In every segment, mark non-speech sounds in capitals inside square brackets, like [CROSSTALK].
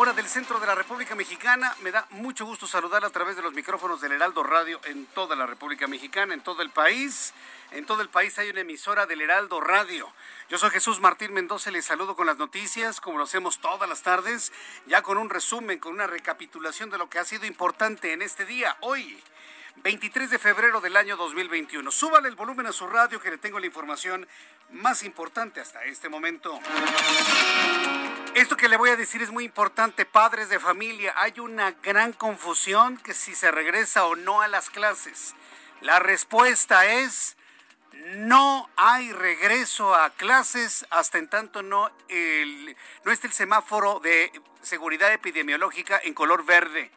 Hora del centro de la República Mexicana. Me da mucho gusto saludar a través de los micrófonos del Heraldo Radio en toda la República Mexicana, en todo el país. En todo el país hay una emisora del Heraldo Radio. Yo soy Jesús Martín Mendoza les saludo con las noticias, como lo hacemos todas las tardes, ya con un resumen, con una recapitulación de lo que ha sido importante en este día, hoy. 23 de febrero del año 2021. Súbale el volumen a su radio que le tengo la información más importante hasta este momento. Esto que le voy a decir es muy importante, padres de familia. Hay una gran confusión que si se regresa o no a las clases. La respuesta es no hay regreso a clases hasta en tanto no, el, no esté el semáforo de seguridad epidemiológica en color verde.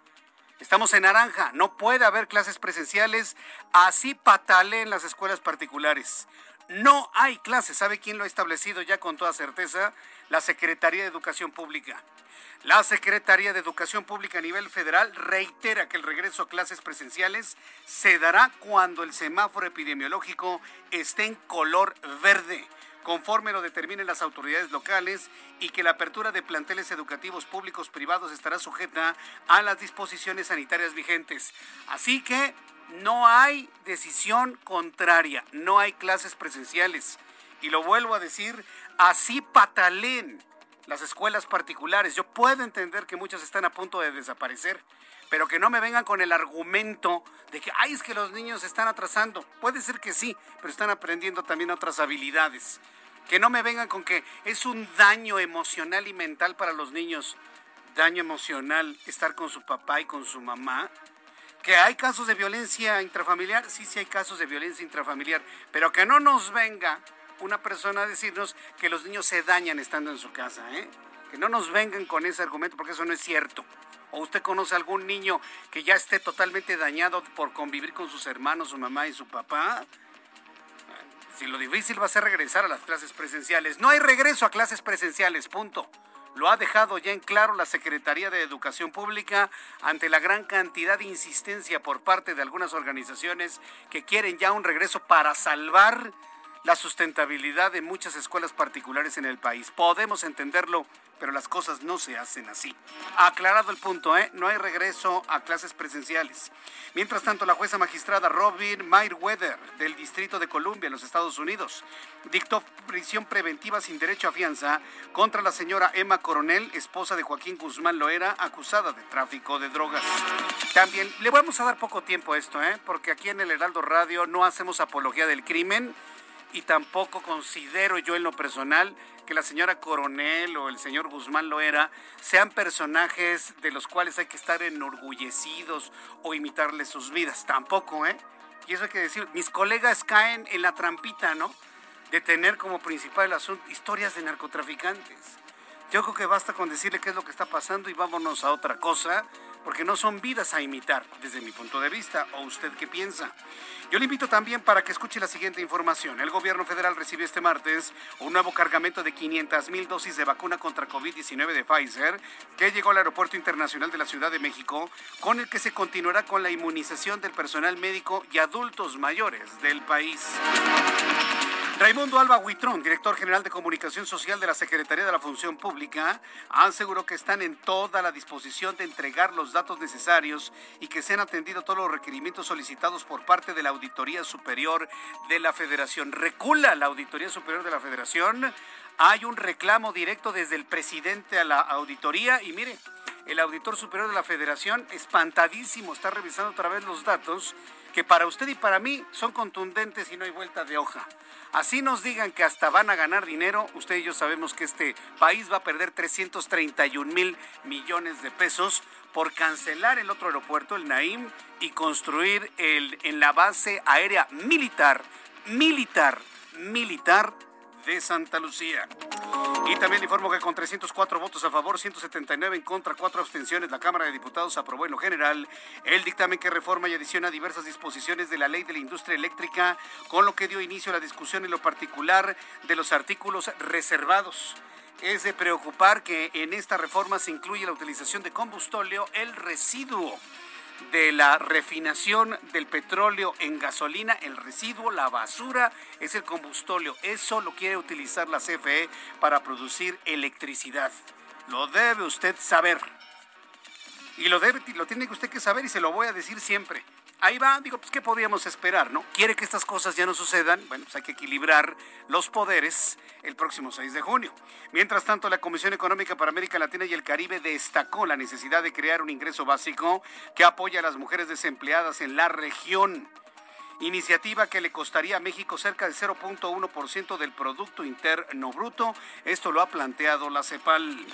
Estamos en naranja, no puede haber clases presenciales, así patale en las escuelas particulares. No hay clases, ¿sabe quién lo ha establecido ya con toda certeza? La Secretaría de Educación Pública. La Secretaría de Educación Pública a nivel federal reitera que el regreso a clases presenciales se dará cuando el semáforo epidemiológico esté en color verde conforme lo determinen las autoridades locales y que la apertura de planteles educativos públicos privados estará sujeta a las disposiciones sanitarias vigentes. Así que no hay decisión contraria, no hay clases presenciales. Y lo vuelvo a decir, así patalen las escuelas particulares. Yo puedo entender que muchas están a punto de desaparecer, pero que no me vengan con el argumento de que, ay, es que los niños se están atrasando. Puede ser que sí, pero están aprendiendo también otras habilidades. Que no me vengan con que es un daño emocional y mental para los niños. Daño emocional estar con su papá y con su mamá. Que hay casos de violencia intrafamiliar, sí, sí hay casos de violencia intrafamiliar, pero que no nos venga una persona a decirnos que los niños se dañan estando en su casa, ¿eh? Que no nos vengan con ese argumento porque eso no es cierto. ¿O usted conoce algún niño que ya esté totalmente dañado por convivir con sus hermanos, su mamá y su papá? Si lo difícil va a ser regresar a las clases presenciales. No hay regreso a clases presenciales, punto. Lo ha dejado ya en claro la Secretaría de Educación Pública ante la gran cantidad de insistencia por parte de algunas organizaciones que quieren ya un regreso para salvar la sustentabilidad de muchas escuelas particulares en el país. Podemos entenderlo, pero las cosas no se hacen así. Aclarado el punto, ¿eh? no hay regreso a clases presenciales. Mientras tanto, la jueza magistrada Robin Mayweather del Distrito de Columbia, en los Estados Unidos, dictó prisión preventiva sin derecho a fianza contra la señora Emma Coronel, esposa de Joaquín Guzmán Loera, acusada de tráfico de drogas. También le vamos a dar poco tiempo a esto, ¿eh? porque aquí en el Heraldo Radio no hacemos apología del crimen y tampoco considero yo en lo personal que la señora Coronel o el señor Guzmán Loera sean personajes de los cuales hay que estar enorgullecidos o imitarles sus vidas. Tampoco, ¿eh? Y eso hay que decir, mis colegas caen en la trampita, ¿no? De tener como principal asunto historias de narcotraficantes. Yo creo que basta con decirle qué es lo que está pasando y vámonos a otra cosa, porque no son vidas a imitar, desde mi punto de vista. ¿O usted qué piensa? Yo le invito también para que escuche la siguiente información. El gobierno federal recibió este martes un nuevo cargamento de 500 mil dosis de vacuna contra COVID-19 de Pfizer que llegó al Aeropuerto Internacional de la Ciudad de México, con el que se continuará con la inmunización del personal médico y adultos mayores del país. Raimundo Alba Huitrón, director general de comunicación social de la Secretaría de la Función Pública, aseguró que están en toda la disposición de entregar los datos necesarios y que se han atendido todos los requerimientos solicitados por parte de la Auditoría Superior de la Federación. Recula la Auditoría Superior de la Federación. Hay un reclamo directo desde el presidente a la auditoría y mire, el auditor superior de la Federación, espantadísimo, está revisando otra vez los datos que para usted y para mí son contundentes y no hay vuelta de hoja. Así nos digan que hasta van a ganar dinero, usted y yo sabemos que este país va a perder 331 mil millones de pesos por cancelar el otro aeropuerto, el Naim, y construir el, en la base aérea militar, militar, militar de Santa Lucía. Y también informo que con 304 votos a favor, 179 en contra, 4 abstenciones, la Cámara de Diputados aprobó en lo general el dictamen que reforma y adiciona diversas disposiciones de la ley de la industria eléctrica, con lo que dio inicio a la discusión en lo particular de los artículos reservados. Es de preocupar que en esta reforma se incluye la utilización de combustóleo, el residuo de la refinación del petróleo en gasolina, el residuo, la basura, es el combustóleo. Eso lo quiere utilizar la CFE para producir electricidad. Lo debe usted saber. Y lo, debe, lo tiene usted que saber y se lo voy a decir siempre ahí va, digo, pues ¿qué podíamos esperar, no? Quiere que estas cosas ya no sucedan, bueno, pues hay que equilibrar los poderes el próximo 6 de junio. Mientras tanto, la Comisión Económica para América Latina y el Caribe destacó la necesidad de crear un ingreso básico que apoya a las mujeres desempleadas en la región iniciativa que le costaría a México cerca del 0.1% del Producto Interno Bruto. Esto lo ha planteado la CEPAL.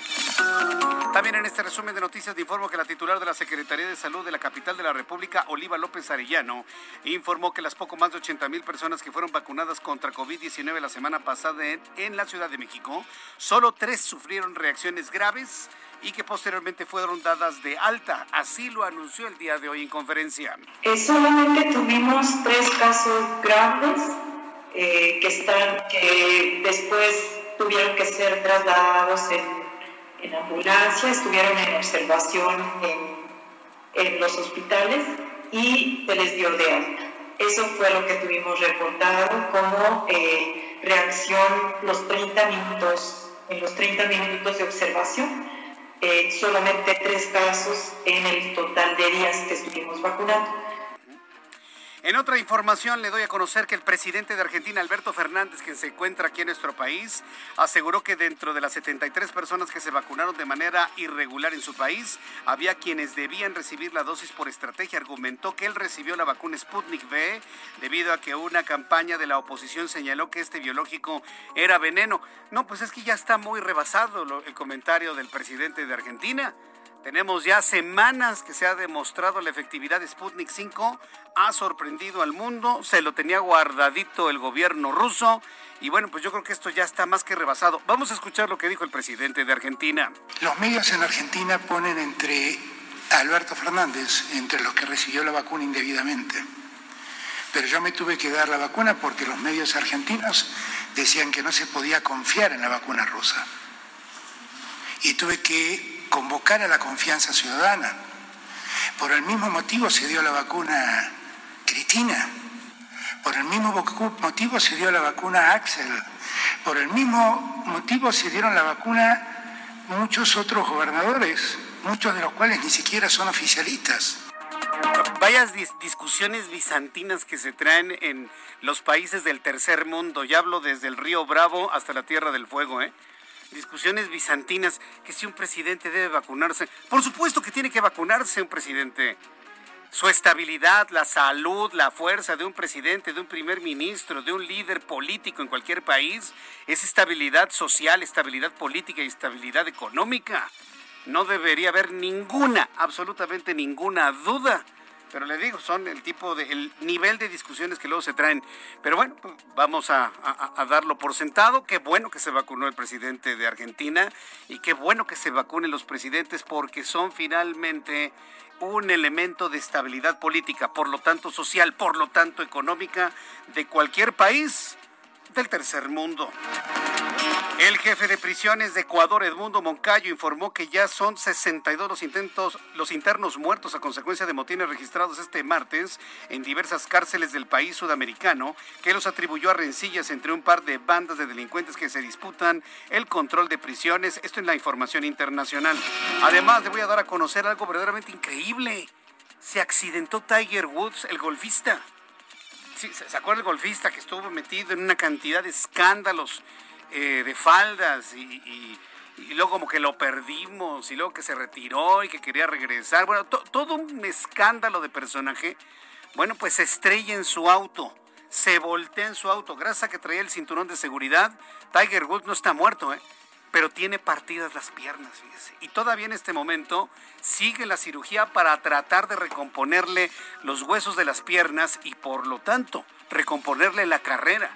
También en este resumen de noticias te informo que la titular de la Secretaría de Salud de la capital de la República, Oliva López Arellano, informó que las poco más de 80 mil personas que fueron vacunadas contra COVID-19 la semana pasada en, en la Ciudad de México, solo tres sufrieron reacciones graves y que posteriormente fueron dadas de alta. Así lo anunció el día de hoy en conferencia. Eh, solamente tuvimos tres casos graves eh, que, están, que después tuvieron que ser trasladados en, en ambulancia, estuvieron en observación en, en los hospitales y se les dio de alta. Eso fue lo que tuvimos reportado como eh, reacción los 30 minutos, en los 30 minutos de observación eh, solamente tres casos en el total de días que estuvimos vacunando. En otra información le doy a conocer que el presidente de Argentina, Alberto Fernández, que se encuentra aquí en nuestro país, aseguró que dentro de las 73 personas que se vacunaron de manera irregular en su país, había quienes debían recibir la dosis por estrategia. Argumentó que él recibió la vacuna Sputnik V debido a que una campaña de la oposición señaló que este biológico era veneno. No, pues es que ya está muy rebasado el comentario del presidente de Argentina. Tenemos ya semanas que se ha demostrado la efectividad de Sputnik 5, ha sorprendido al mundo, se lo tenía guardadito el gobierno ruso y bueno, pues yo creo que esto ya está más que rebasado. Vamos a escuchar lo que dijo el presidente de Argentina. Los medios en Argentina ponen entre Alberto Fernández, entre los que recibió la vacuna indebidamente. Pero yo me tuve que dar la vacuna porque los medios argentinos decían que no se podía confiar en la vacuna rusa. Y tuve que convocar a la confianza ciudadana. Por el mismo motivo se dio la vacuna Cristina, por el mismo motivo se dio la vacuna Axel, por el mismo motivo se dieron la vacuna muchos otros gobernadores, muchos de los cuales ni siquiera son oficialistas. Vayas discusiones bizantinas que se traen en los países del tercer mundo. Ya hablo desde el río Bravo hasta la Tierra del Fuego, ¿eh? Discusiones bizantinas, que si un presidente debe vacunarse. Por supuesto que tiene que vacunarse un presidente. Su estabilidad, la salud, la fuerza de un presidente, de un primer ministro, de un líder político en cualquier país, es estabilidad social, estabilidad política y estabilidad económica. No debería haber ninguna, absolutamente ninguna duda pero le digo, son el tipo de, el nivel de discusiones que luego se traen. Pero bueno, pues, vamos a, darlo por sentado. Qué bueno que se vacunó el presidente de Argentina y qué bueno que se vacunen los presidentes porque son finalmente un elemento de estabilidad política, por lo tanto social, por lo tanto económica de cualquier país del tercer mundo. El jefe de prisiones de Ecuador, Edmundo Moncayo, informó que ya son 62 los intentos, los internos muertos a consecuencia de motines registrados este martes en diversas cárceles del país sudamericano, que los atribuyó a rencillas entre un par de bandas de delincuentes que se disputan el control de prisiones. Esto en la información internacional. Además, le voy a dar a conocer algo verdaderamente increíble. Se accidentó Tiger Woods, el golfista. Sí, ¿Se acuerda el golfista que estuvo metido en una cantidad de escándalos? Eh, de faldas y, luego como que lo perdimos y luego que se retiró y que quería regresar. Bueno, todo un escándalo de personaje. Bueno, pues se estrella en su auto, se voltea en su auto. Gracias a que traía el cinturón de seguridad, Tiger Woods no está muerto, ¿eh? pero tiene partidas las piernas, fíjese. Y todavía en este momento sigue la cirugía para tratar de recomponerle los huesos de las piernas y por lo tanto recomponerle la carrera.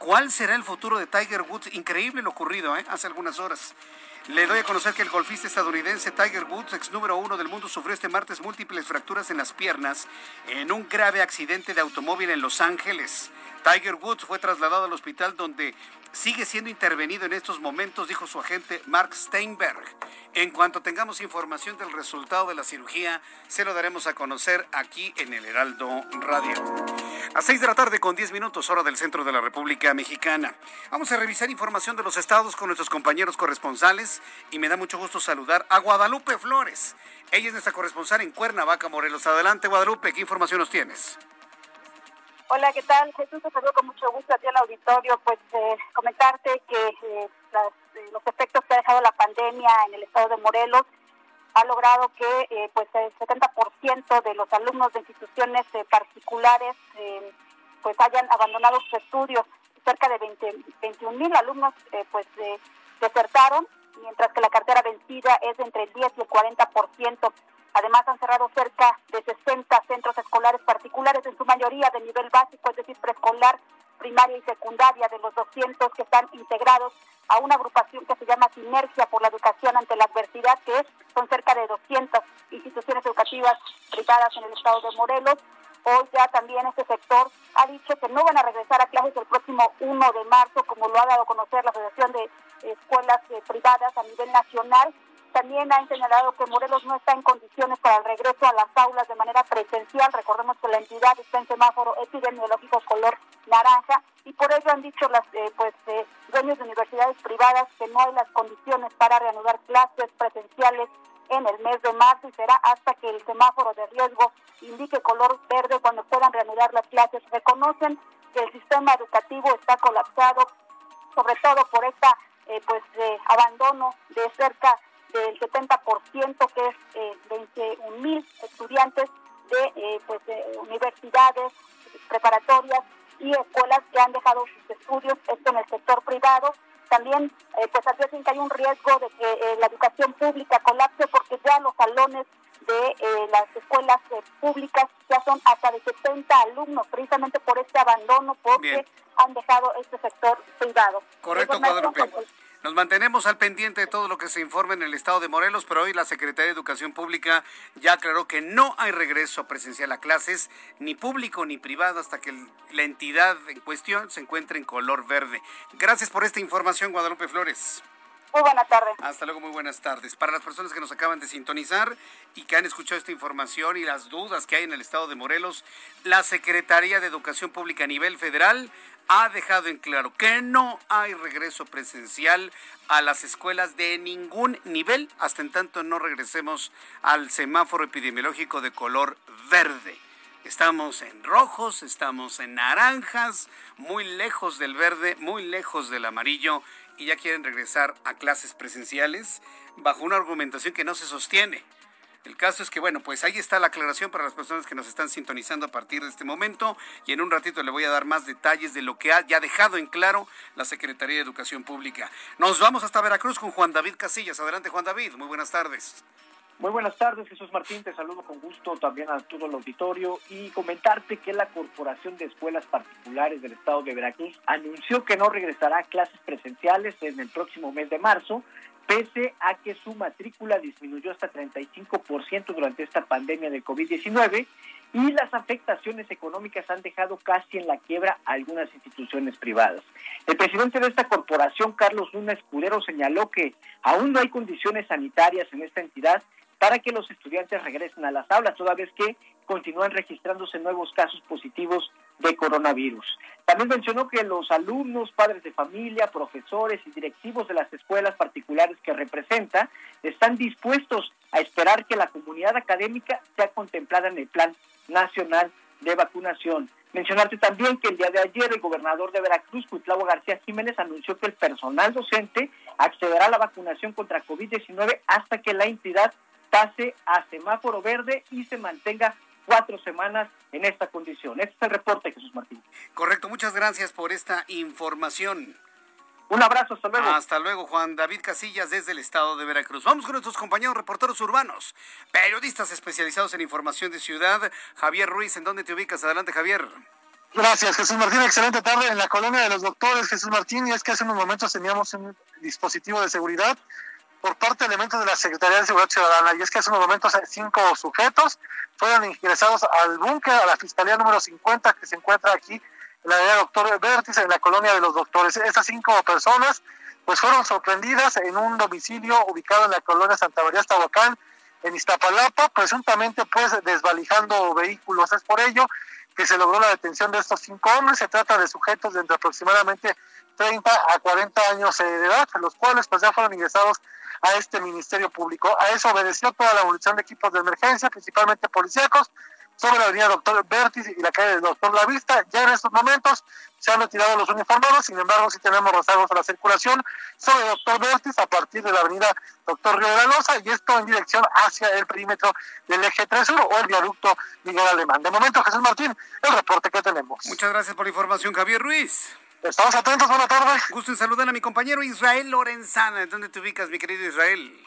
¿Cuál será el futuro de Tiger Woods? Increíble lo ocurrido ¿eh? hace algunas horas. Le doy a conocer que el golfista estadounidense Tiger Woods, ex número uno del mundo, sufrió este martes múltiples fracturas en las piernas en un grave accidente de automóvil en Los Ángeles. Tiger Woods fue trasladado al hospital donde sigue siendo intervenido en estos momentos, dijo su agente Mark Steinberg. En cuanto tengamos información del resultado de la cirugía, se lo daremos a conocer aquí en el Heraldo Radio. A 6 de la tarde con 10 minutos, hora del centro de la República Mexicana. Vamos a revisar información de los estados con nuestros compañeros corresponsales y me da mucho gusto saludar a Guadalupe Flores. Ella es nuestra corresponsal en Cuernavaca, Morelos. Adelante, Guadalupe, ¿qué información nos tienes? Hola, ¿qué tal? Jesús, te saludo con mucho gusto a ti al auditorio. Pues eh, comentarte que eh, eh, los efectos que ha dejado la pandemia en el estado de Morelos ha logrado que pues el 70% de los alumnos de instituciones particulares pues hayan abandonado sus estudios. Cerca de 20, 21 mil alumnos pues desertaron, mientras que la cartera vencida es entre el 10 y el 40%. Además, han cerrado cerca de 60 centros escolares particulares, en su mayoría de nivel básico, es decir, preescolar, primaria y secundaria, de los 200 que están integrados a una agrupación que se llama Sinergia por la Educación ante la Adversidad, que son cerca de 200 instituciones educativas privadas en el estado de Morelos. Hoy ya también este sector ha dicho que no van a regresar a clases el próximo 1 de marzo, como lo ha dado a conocer la Asociación de Escuelas eh, Privadas a nivel nacional también ha señalado que Morelos no está en condiciones para el regreso a las aulas de manera presencial. Recordemos que la entidad está en semáforo epidemiológico color naranja y por ello han dicho las eh, pues eh, dueños de universidades privadas que no hay las condiciones para reanudar clases presenciales en el mes de marzo y será hasta que el semáforo de riesgo indique color verde cuando puedan reanudar las clases. Reconocen que el sistema educativo está colapsado, sobre todo por esta eh, pues abandono de cerca del 70% que es eh, 21 mil estudiantes de eh, pues, universidades preparatorias y escuelas que han dejado sus estudios, esto en el sector privado. También eh, pues advierten que hay un riesgo de que eh, la educación pública colapse porque ya los salones de eh, las escuelas públicas ya son hasta de 70 alumnos, precisamente por este abandono, porque han dejado este sector privado. Correcto, Guadalupe. Nos mantenemos al pendiente de todo lo que se informe en el estado de Morelos, pero hoy la Secretaría de Educación Pública ya aclaró que no hay regreso presencial a clases, ni público ni privado, hasta que la entidad en cuestión se encuentre en color verde. Gracias por esta información, Guadalupe Flores. Muy buenas tardes. Hasta luego, muy buenas tardes. Para las personas que nos acaban de sintonizar y que han escuchado esta información y las dudas que hay en el estado de Morelos, la Secretaría de Educación Pública a nivel federal ha dejado en claro que no hay regreso presencial a las escuelas de ningún nivel hasta en tanto no regresemos al semáforo epidemiológico de color verde. Estamos en rojos, estamos en naranjas, muy lejos del verde, muy lejos del amarillo y ya quieren regresar a clases presenciales bajo una argumentación que no se sostiene. El caso es que, bueno, pues ahí está la aclaración para las personas que nos están sintonizando a partir de este momento y en un ratito le voy a dar más detalles de lo que ha ya dejado en claro la Secretaría de Educación Pública. Nos vamos hasta Veracruz con Juan David Casillas. Adelante, Juan David. Muy buenas tardes. Muy buenas tardes, Jesús Martín. Te saludo con gusto también a todo el auditorio y comentarte que la Corporación de Escuelas Particulares del Estado de Veracruz anunció que no regresará a clases presenciales en el próximo mes de marzo pese a que su matrícula disminuyó hasta 35% durante esta pandemia de COVID-19 y las afectaciones económicas han dejado casi en la quiebra algunas instituciones privadas. El presidente de esta corporación, Carlos Luna Escudero, señaló que aún no hay condiciones sanitarias en esta entidad para que los estudiantes regresen a las aulas, toda vez que continúan registrándose nuevos casos positivos de coronavirus. También mencionó que los alumnos, padres de familia, profesores y directivos de las escuelas particulares que representa están dispuestos a esperar que la comunidad académica sea contemplada en el Plan Nacional de Vacunación. Mencionarte también que el día de ayer el gobernador de Veracruz, Cuitlavo García Jiménez, anunció que el personal docente accederá a la vacunación contra COVID-19 hasta que la entidad pase a semáforo verde y se mantenga cuatro semanas en esta condición. Este es el reporte, Jesús Martín. Correcto, muchas gracias por esta información. Un abrazo, hasta luego. Hasta luego, Juan David Casillas, desde el estado de Veracruz. Vamos con nuestros compañeros reporteros urbanos, periodistas especializados en información de ciudad. Javier Ruiz, ¿en dónde te ubicas? Adelante, Javier. Gracias, Jesús Martín. Excelente tarde en la colonia de los doctores, Jesús Martín. Y es que hace unos momentos teníamos un dispositivo de seguridad por parte de elementos de la Secretaría de Seguridad Ciudadana. Y es que hace unos momentos cinco sujetos fueron ingresados al búnker, a la Fiscalía número 50 que se encuentra aquí en la avenida Doctor Vértice, en la colonia de los doctores. Estas cinco personas pues fueron sorprendidas en un domicilio ubicado en la colonia Santa María Estahuacán, en Iztapalapa, presuntamente pues desvalijando vehículos. Es por ello que se logró la detención de estos cinco hombres. Se trata de sujetos de entre aproximadamente 30 a 40 años de edad, los cuales pues ya fueron ingresados a este Ministerio Público. A eso obedeció toda la evolución de equipos de emergencia, principalmente policíacos, sobre la avenida Doctor Bertis y la calle del Doctor La Vista. Ya en estos momentos se han retirado los uniformados, sin embargo, sí tenemos rezagos a la circulación sobre Doctor Bertis a partir de la avenida Doctor Río de la Loza y esto en dirección hacia el perímetro del eje 3 Sur o el viaducto Miguel Alemán. De momento, Jesús Martín, el reporte que tenemos. Muchas gracias por la información, Javier Ruiz. Estamos atentos, buena tarde. Gusto en saludar a mi compañero Israel Lorenzana. ¿Dónde te ubicas, mi querido Israel?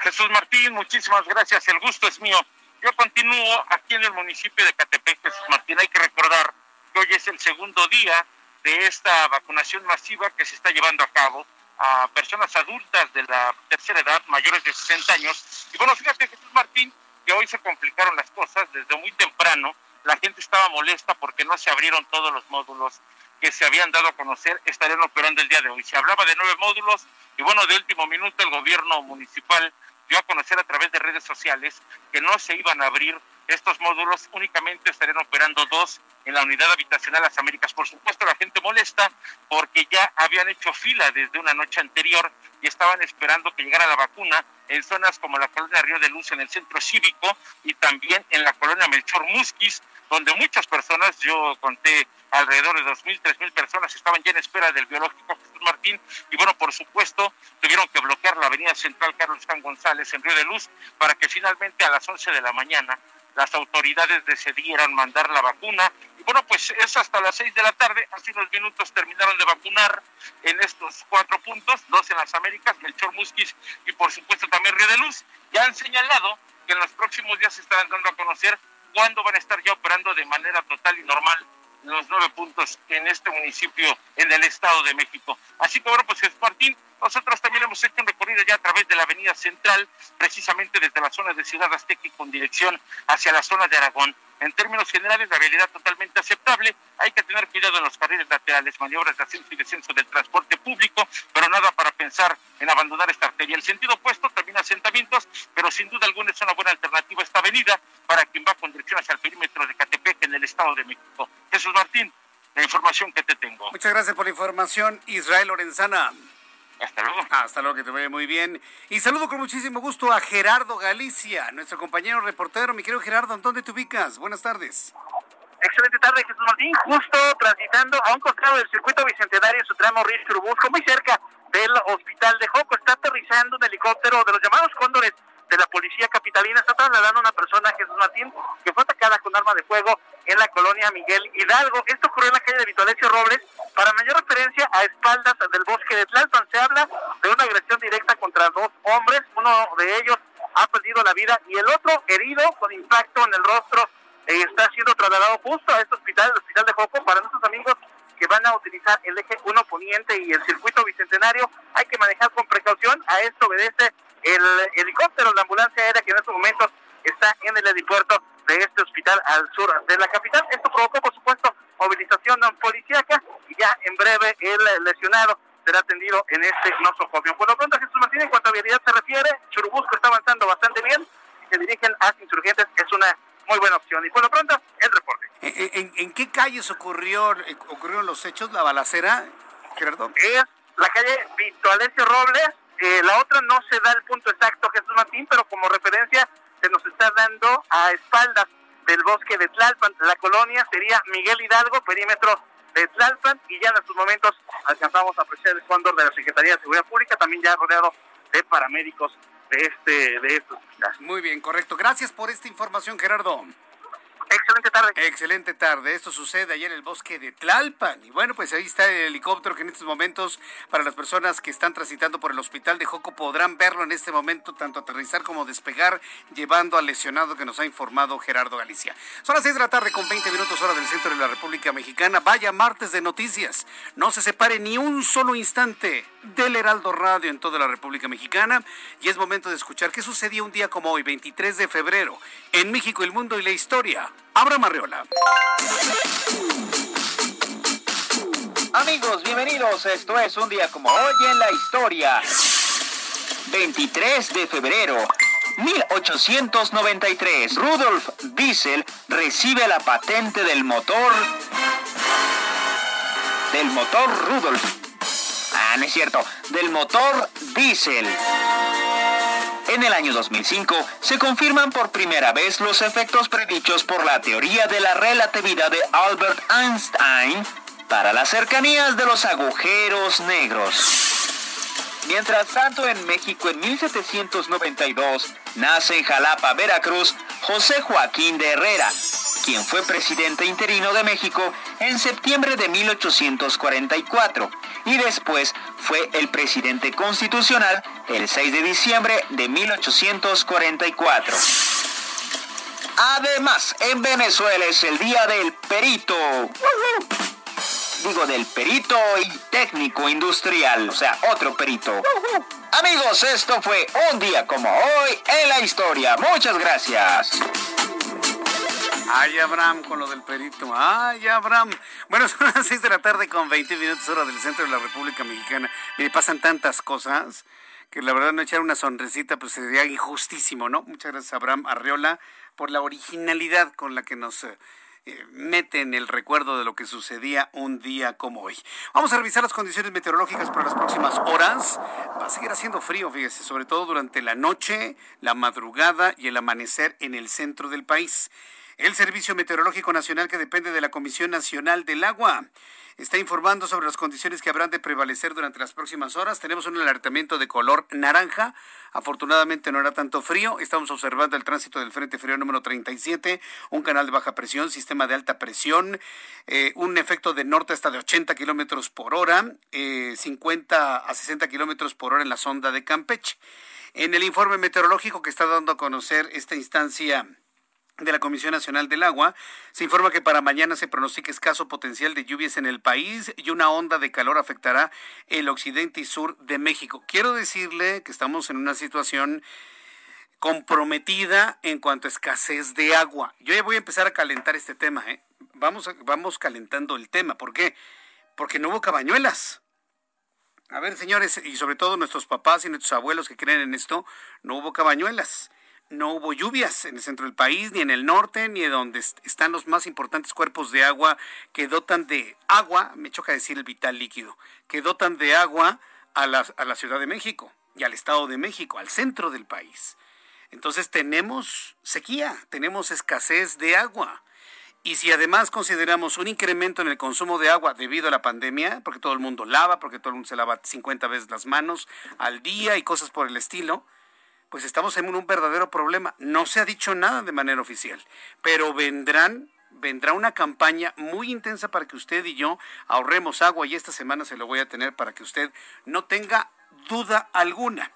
Jesús Martín, muchísimas gracias. El gusto es mío. Yo continúo aquí en el municipio de Catepec, Jesús Martín. Hay que recordar que hoy es el segundo día de esta vacunación masiva que se está llevando a cabo a personas adultas de la tercera edad, mayores de 60 años. Y bueno, fíjate, Jesús Martín, que hoy se complicaron las cosas desde muy temprano. La gente estaba molesta porque no se abrieron todos los módulos que se habían dado a conocer estarían operando el día de hoy. Se hablaba de nueve módulos y bueno, de último minuto el gobierno municipal dio a conocer a través de redes sociales que no se iban a abrir estos módulos, únicamente estarían operando dos en la unidad habitacional Las Américas. Por supuesto, la gente molesta porque ya habían hecho fila desde una noche anterior y estaban esperando que llegara la vacuna en zonas como la colonia Río de Luz en el centro cívico y también en la colonia Melchor Musquis, donde muchas personas, yo conté alrededor de 2.000, 3.000 personas estaban ya en espera del biológico Jesús Martín y bueno, por supuesto, tuvieron que bloquear la avenida central Carlos Juan González en Río de Luz para que finalmente a las 11 de la mañana las autoridades decidieran mandar la vacuna. Y bueno, pues es hasta las 6 de la tarde, hace unos minutos terminaron de vacunar en estos cuatro puntos, dos en las Américas, Melchor Musquis y por supuesto también Río de Luz. Ya han señalado que en los próximos días se estarán dando a conocer cuándo van a estar ya operando de manera total y normal los nueve puntos en este municipio en el Estado de México. Así que bueno, pues Jesús Martín, nosotros también hemos hecho un recorrido ya a través de la Avenida Central, precisamente desde la zona de Ciudad Azteca y con dirección hacia la zona de Aragón. En términos generales, la realidad totalmente aceptable. Hay que tener cuidado en los carriles laterales, maniobras de ascenso y descenso del transporte público, pero nada para pensar en abandonar esta arteria. El sentido opuesto también asentamientos, pero sin duda alguna es una buena alternativa esta avenida para quien va con dirección hacia el perímetro de Catepec en el Estado de México. Jesús Martín, la información que te tengo. Muchas gracias por la información, Israel Lorenzana. Hasta luego. Hasta luego, que te vaya muy bien. Y saludo con muchísimo gusto a Gerardo Galicia, nuestro compañero reportero. Mi querido Gerardo, ¿dónde te ubicas? Buenas tardes. Excelente tarde, Jesús Martín. Justo transitando a un costado del circuito bicentenario, su tramo Río Churubusco, muy cerca del hospital de Joco. Está aterrizando un helicóptero de los llamados cóndores de la policía capitalina. Está trasladando a una persona, Jesús Martín, que fue atacada con arma de fuego en la colonia Miguel Hidalgo. Esto ocurrió en la calle de Vitolecio Robles. Para mayor referencia, a espaldas del bosque de Tlalpan se habla de una agresión directa contra dos hombres. Uno de ellos ha perdido la vida y el otro herido con impacto en el rostro eh, está siendo trasladado justo a este hospital, el hospital de Joco, para nuestros amigos que van a utilizar el eje 1 poniente y el circuito bicentenario. Hay que manejar con precaución. A esto obedece el helicóptero, la ambulancia aérea que en estos momentos está en el aeropuerto de este hospital al sur de la capital. Esto provocó, por supuesto, movilización policíaca y ya en breve el lesionado será atendido en este nosocomio. Por lo pronto, Jesús Martínez, en cuanto a vialidad se refiere, Churubusco está avanzando bastante bien y se dirigen a insurgentes, es una muy buena opción. Y por lo pronto, el reporte. ¿En, qué calles ocurrió, eh, ocurrieron los hechos, la balacera, Gerardo? Es la calle Vito Alessio Robles, eh, la otra no se da el punto exacto, Jesús Martín, pero como referencia se nos está dando a espaldas del bosque de Tlalpan. La colonia sería Miguel Hidalgo, perímetro de Tlalpan, y ya en estos momentos alcanzamos a apreciar el cóndor de la Secretaría de Seguridad Pública, también ya rodeado de paramédicos de este de estos Muy bien, correcto. Gracias por esta información, Gerardo. Excelente tarde. Excelente tarde. Esto sucede allá en el bosque de Tlalpan. Y bueno, pues ahí está el helicóptero que en estos momentos, para las personas que están transitando por el hospital de Joco, podrán verlo en este momento, tanto aterrizar como despegar, llevando al lesionado que nos ha informado Gerardo Galicia. Son las 6 de la tarde con 20 minutos hora del centro de la República Mexicana. Vaya martes de noticias. No se separe ni un solo instante del Heraldo Radio en toda la República Mexicana. Y es momento de escuchar qué sucedió un día como hoy, 23 de febrero, en México, el mundo y la historia. Abra Marriola. Amigos, bienvenidos. Esto es un día como hoy en la historia. 23 de febrero. 1893, Rudolf Diesel recibe la patente del motor del motor Rudolf. Ah, no es cierto, del motor Diesel. En el año 2005 se confirman por primera vez los efectos predichos por la teoría de la relatividad de Albert Einstein para las cercanías de los agujeros negros. Mientras tanto, en México en 1792 nace en Jalapa, Veracruz, José Joaquín de Herrera, quien fue presidente interino de México en septiembre de 1844 y después fue el presidente constitucional el 6 de diciembre de 1844. Además, en Venezuela es el día del perito. Digo, del perito y técnico industrial, o sea, otro perito. Amigos, esto fue un día como hoy en la historia. Muchas gracias. Ay, Abraham, con lo del perito. Ay, Abraham. Bueno, [LAUGHS] son las 6 de la tarde con 20 minutos hora del centro de la República Mexicana. Mire, pasan tantas cosas que la verdad no echar una sonrisita pues sería injustísimo, ¿no? Muchas gracias, Abraham Arriola, por la originalidad con la que nos... Eh, mete en el recuerdo de lo que sucedía un día como hoy. Vamos a revisar las condiciones meteorológicas para las próximas horas. Va a seguir haciendo frío, fíjese, sobre todo durante la noche, la madrugada y el amanecer en el centro del país. El Servicio Meteorológico Nacional, que depende de la Comisión Nacional del Agua, está informando sobre las condiciones que habrán de prevalecer durante las próximas horas. Tenemos un alertamiento de color naranja. Afortunadamente no era tanto frío. Estamos observando el tránsito del Frente Frío número 37, un canal de baja presión, sistema de alta presión, eh, un efecto de norte hasta de 80 kilómetros por hora, 50 eh, a 60 kilómetros por hora en la sonda de Campeche. En el informe meteorológico que está dando a conocer esta instancia de la Comisión Nacional del Agua, se informa que para mañana se pronostica escaso potencial de lluvias en el país y una onda de calor afectará el occidente y sur de México. Quiero decirle que estamos en una situación comprometida en cuanto a escasez de agua. Yo ya voy a empezar a calentar este tema, ¿eh? Vamos, vamos calentando el tema. ¿Por qué? Porque no hubo cabañuelas. A ver, señores, y sobre todo nuestros papás y nuestros abuelos que creen en esto, no hubo cabañuelas no hubo lluvias en el centro del país, ni en el norte, ni donde están los más importantes cuerpos de agua que dotan de agua, me choca decir el vital líquido, que dotan de agua a la, a la Ciudad de México y al Estado de México, al centro del país. Entonces tenemos sequía, tenemos escasez de agua. Y si además consideramos un incremento en el consumo de agua debido a la pandemia, porque todo el mundo lava, porque todo el mundo se lava 50 veces las manos al día y cosas por el estilo, pues estamos en un verdadero problema. No se ha dicho nada de manera oficial, pero vendrán vendrá una campaña muy intensa para que usted y yo ahorremos agua y esta semana se lo voy a tener para que usted no tenga duda alguna.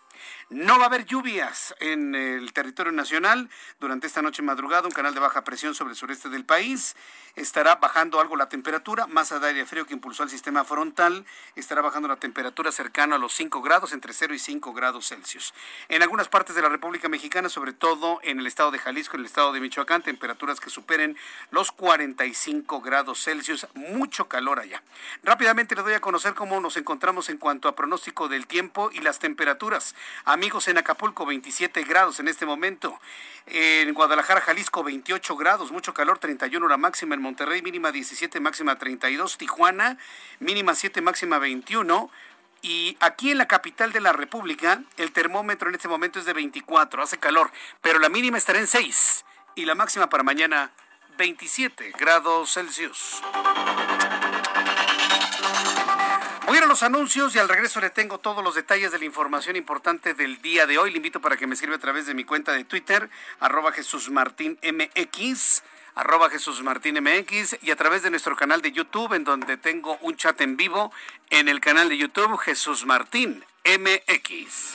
No va a haber lluvias en el territorio nacional durante esta noche madrugada. Un canal de baja presión sobre el sureste del país estará bajando algo la temperatura. Masa de aire frío que impulsó el sistema frontal estará bajando la temperatura cercana a los 5 grados, entre 0 y 5 grados Celsius. En algunas partes de la República Mexicana, sobre todo en el estado de Jalisco, en el estado de Michoacán, temperaturas que superen los 45 grados Celsius. Mucho calor allá. Rápidamente les doy a conocer cómo nos encontramos en cuanto a pronóstico del tiempo y las temperaturas. Amigos en Acapulco, 27 grados en este momento. En Guadalajara, Jalisco, 28 grados, mucho calor, 31 la máxima. En Monterrey, mínima 17, máxima 32. Tijuana, mínima 7, máxima 21. Y aquí en la capital de la República, el termómetro en este momento es de 24, hace calor, pero la mínima estará en 6 y la máxima para mañana 27 grados Celsius. Voy a ir a los anuncios y al regreso le tengo todos los detalles de la información importante del día de hoy. Le invito para que me sirva a través de mi cuenta de Twitter, arroba Jesús arroba Jesús y a través de nuestro canal de YouTube en donde tengo un chat en vivo en el canal de YouTube Jesús Martín MX.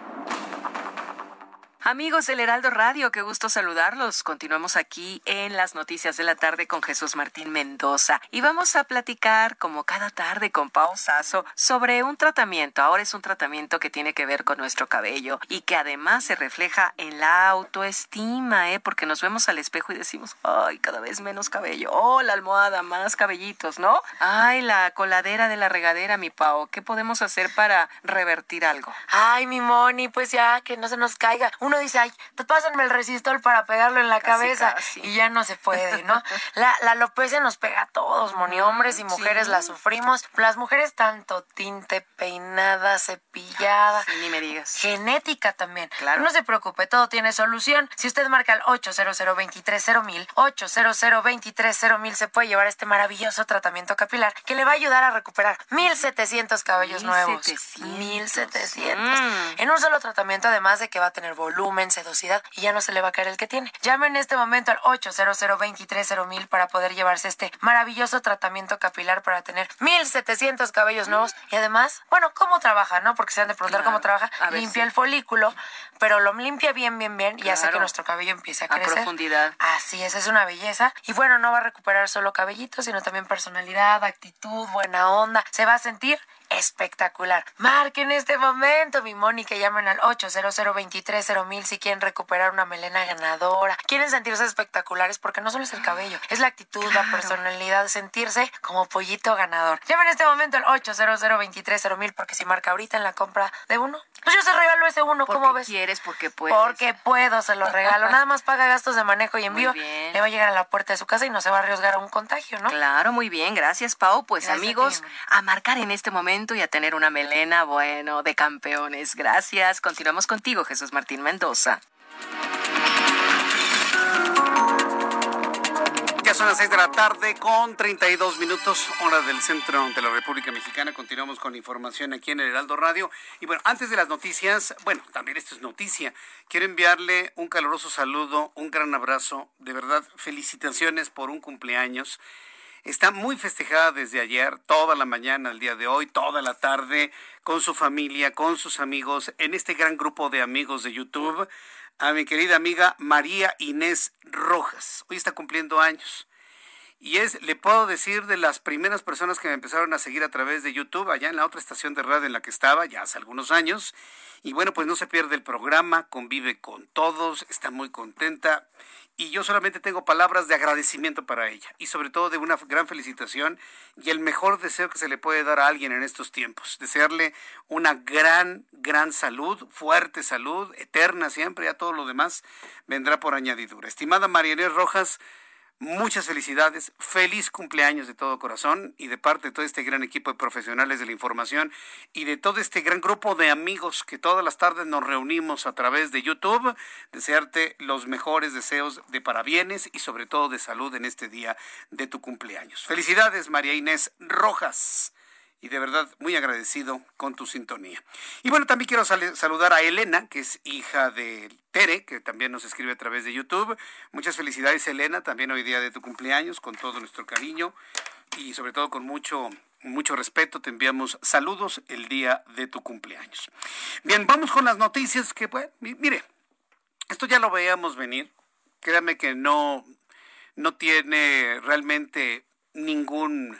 Amigos del Heraldo Radio, qué gusto saludarlos. Continuamos aquí en las noticias de la tarde con Jesús Martín Mendoza y vamos a platicar como cada tarde con Pau Sasso sobre un tratamiento. Ahora es un tratamiento que tiene que ver con nuestro cabello y que además se refleja en la autoestima, ¿eh? porque nos vemos al espejo y decimos, ay, cada vez menos cabello. Oh, la almohada, más cabellitos, ¿no? Ay, la coladera de la regadera, mi Pau. ¿Qué podemos hacer para revertir algo? Ay, mi Moni, pues ya que no se nos caiga uno dice, ay, pásenme el resistor para pegarlo en la cabeza. Y ya no se puede, ¿no? [LAUGHS] la, la alopecia nos pega a todos, Moni. Hombres y mujeres la sufrimos. Las mujeres tanto tinte, peinada, cepillada. ni me digas. Genética también. Claro. No se preocupe, todo tiene solución. Si usted marca el 800 230 800 230 se puede llevar este maravilloso tratamiento capilar que le va a ayudar a recuperar 1700 cabellos nuevos. 1700. Mm. En un solo tratamiento, además de que va a tener volumen, sedosidad y ya no se le va a caer el que tiene. Llame en este momento al 800 mil para poder llevarse este maravilloso tratamiento capilar para tener 1700 cabellos nuevos y además, bueno, ¿cómo trabaja, no? Porque se han de preguntar cómo trabaja. Limpia el folículo, pero lo limpia bien, bien, bien y hace que nuestro cabello empiece a crecer. A profundidad. Así es, es una belleza. Y bueno, no va a recuperar solo cabellitos, sino también personalidad, actitud, buena onda. Se va a sentir espectacular. Marque en este momento, mi Moni, que llamen al 800 mil si quieren recuperar una melena ganadora. Quieren sentirse espectaculares porque no solo es el cabello, es la actitud, la personalidad, sentirse como pollito ganador. Llamen en este momento al 800 mil porque si marca ahorita en la compra de uno, pues yo se regalo ese uno, ¿cómo ves? quieres, porque puedes. Porque puedo, se lo regalo. Nada más paga gastos de manejo y envío. Le va a llegar a la puerta de su casa y no se va a arriesgar a un contagio, ¿no? Claro, muy bien. Gracias, Pau. Pues amigos, a marcar en este momento y a tener una melena, bueno, de campeones. Gracias. Continuamos contigo, Jesús Martín Mendoza. Ya son las 6 de la tarde con 32 minutos, hora del centro de la República Mexicana. Continuamos con información aquí en el Heraldo Radio. Y bueno, antes de las noticias, bueno, también esto es noticia. Quiero enviarle un caluroso saludo, un gran abrazo. De verdad, felicitaciones por un cumpleaños. Está muy festejada desde ayer, toda la mañana, el día de hoy, toda la tarde, con su familia, con sus amigos, en este gran grupo de amigos de YouTube, a mi querida amiga María Inés Rojas. Hoy está cumpliendo años. Y es, le puedo decir, de las primeras personas que me empezaron a seguir a través de YouTube, allá en la otra estación de radio en la que estaba, ya hace algunos años. Y bueno, pues no se pierde el programa, convive con todos, está muy contenta y yo solamente tengo palabras de agradecimiento para ella y sobre todo de una gran felicitación y el mejor deseo que se le puede dar a alguien en estos tiempos. Desearle una gran, gran salud, fuerte salud, eterna siempre, ya todo lo demás vendrá por añadidura. Estimada Marianela Rojas, Muchas felicidades, feliz cumpleaños de todo corazón y de parte de todo este gran equipo de profesionales de la información y de todo este gran grupo de amigos que todas las tardes nos reunimos a través de YouTube. Desearte los mejores deseos de parabienes y sobre todo de salud en este día de tu cumpleaños. Felicidades, María Inés Rojas y de verdad muy agradecido con tu sintonía. Y bueno, también quiero saludar a Elena, que es hija de Tere, que también nos escribe a través de YouTube. Muchas felicidades, Elena, también hoy día de tu cumpleaños, con todo nuestro cariño y sobre todo con mucho mucho respeto, te enviamos saludos el día de tu cumpleaños. Bien, vamos con las noticias que, pues, mire, esto ya lo veíamos venir. Créame que no, no tiene realmente ningún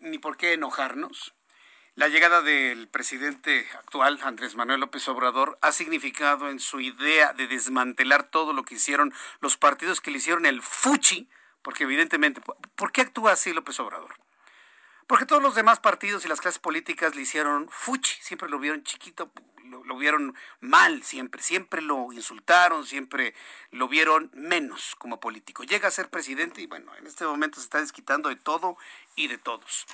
ni por qué enojarnos. La llegada del presidente actual, Andrés Manuel López Obrador, ha significado en su idea de desmantelar todo lo que hicieron los partidos que le hicieron el fuchi, porque evidentemente, ¿por qué actúa así López Obrador? Porque todos los demás partidos y las clases políticas le hicieron fuchi, siempre lo vieron chiquito, lo, vieron mal siempre, siempre lo insultaron, siempre lo vieron menos como político. Llega a ser presidente y bueno, en este momento se está desquitando de todo y de todos.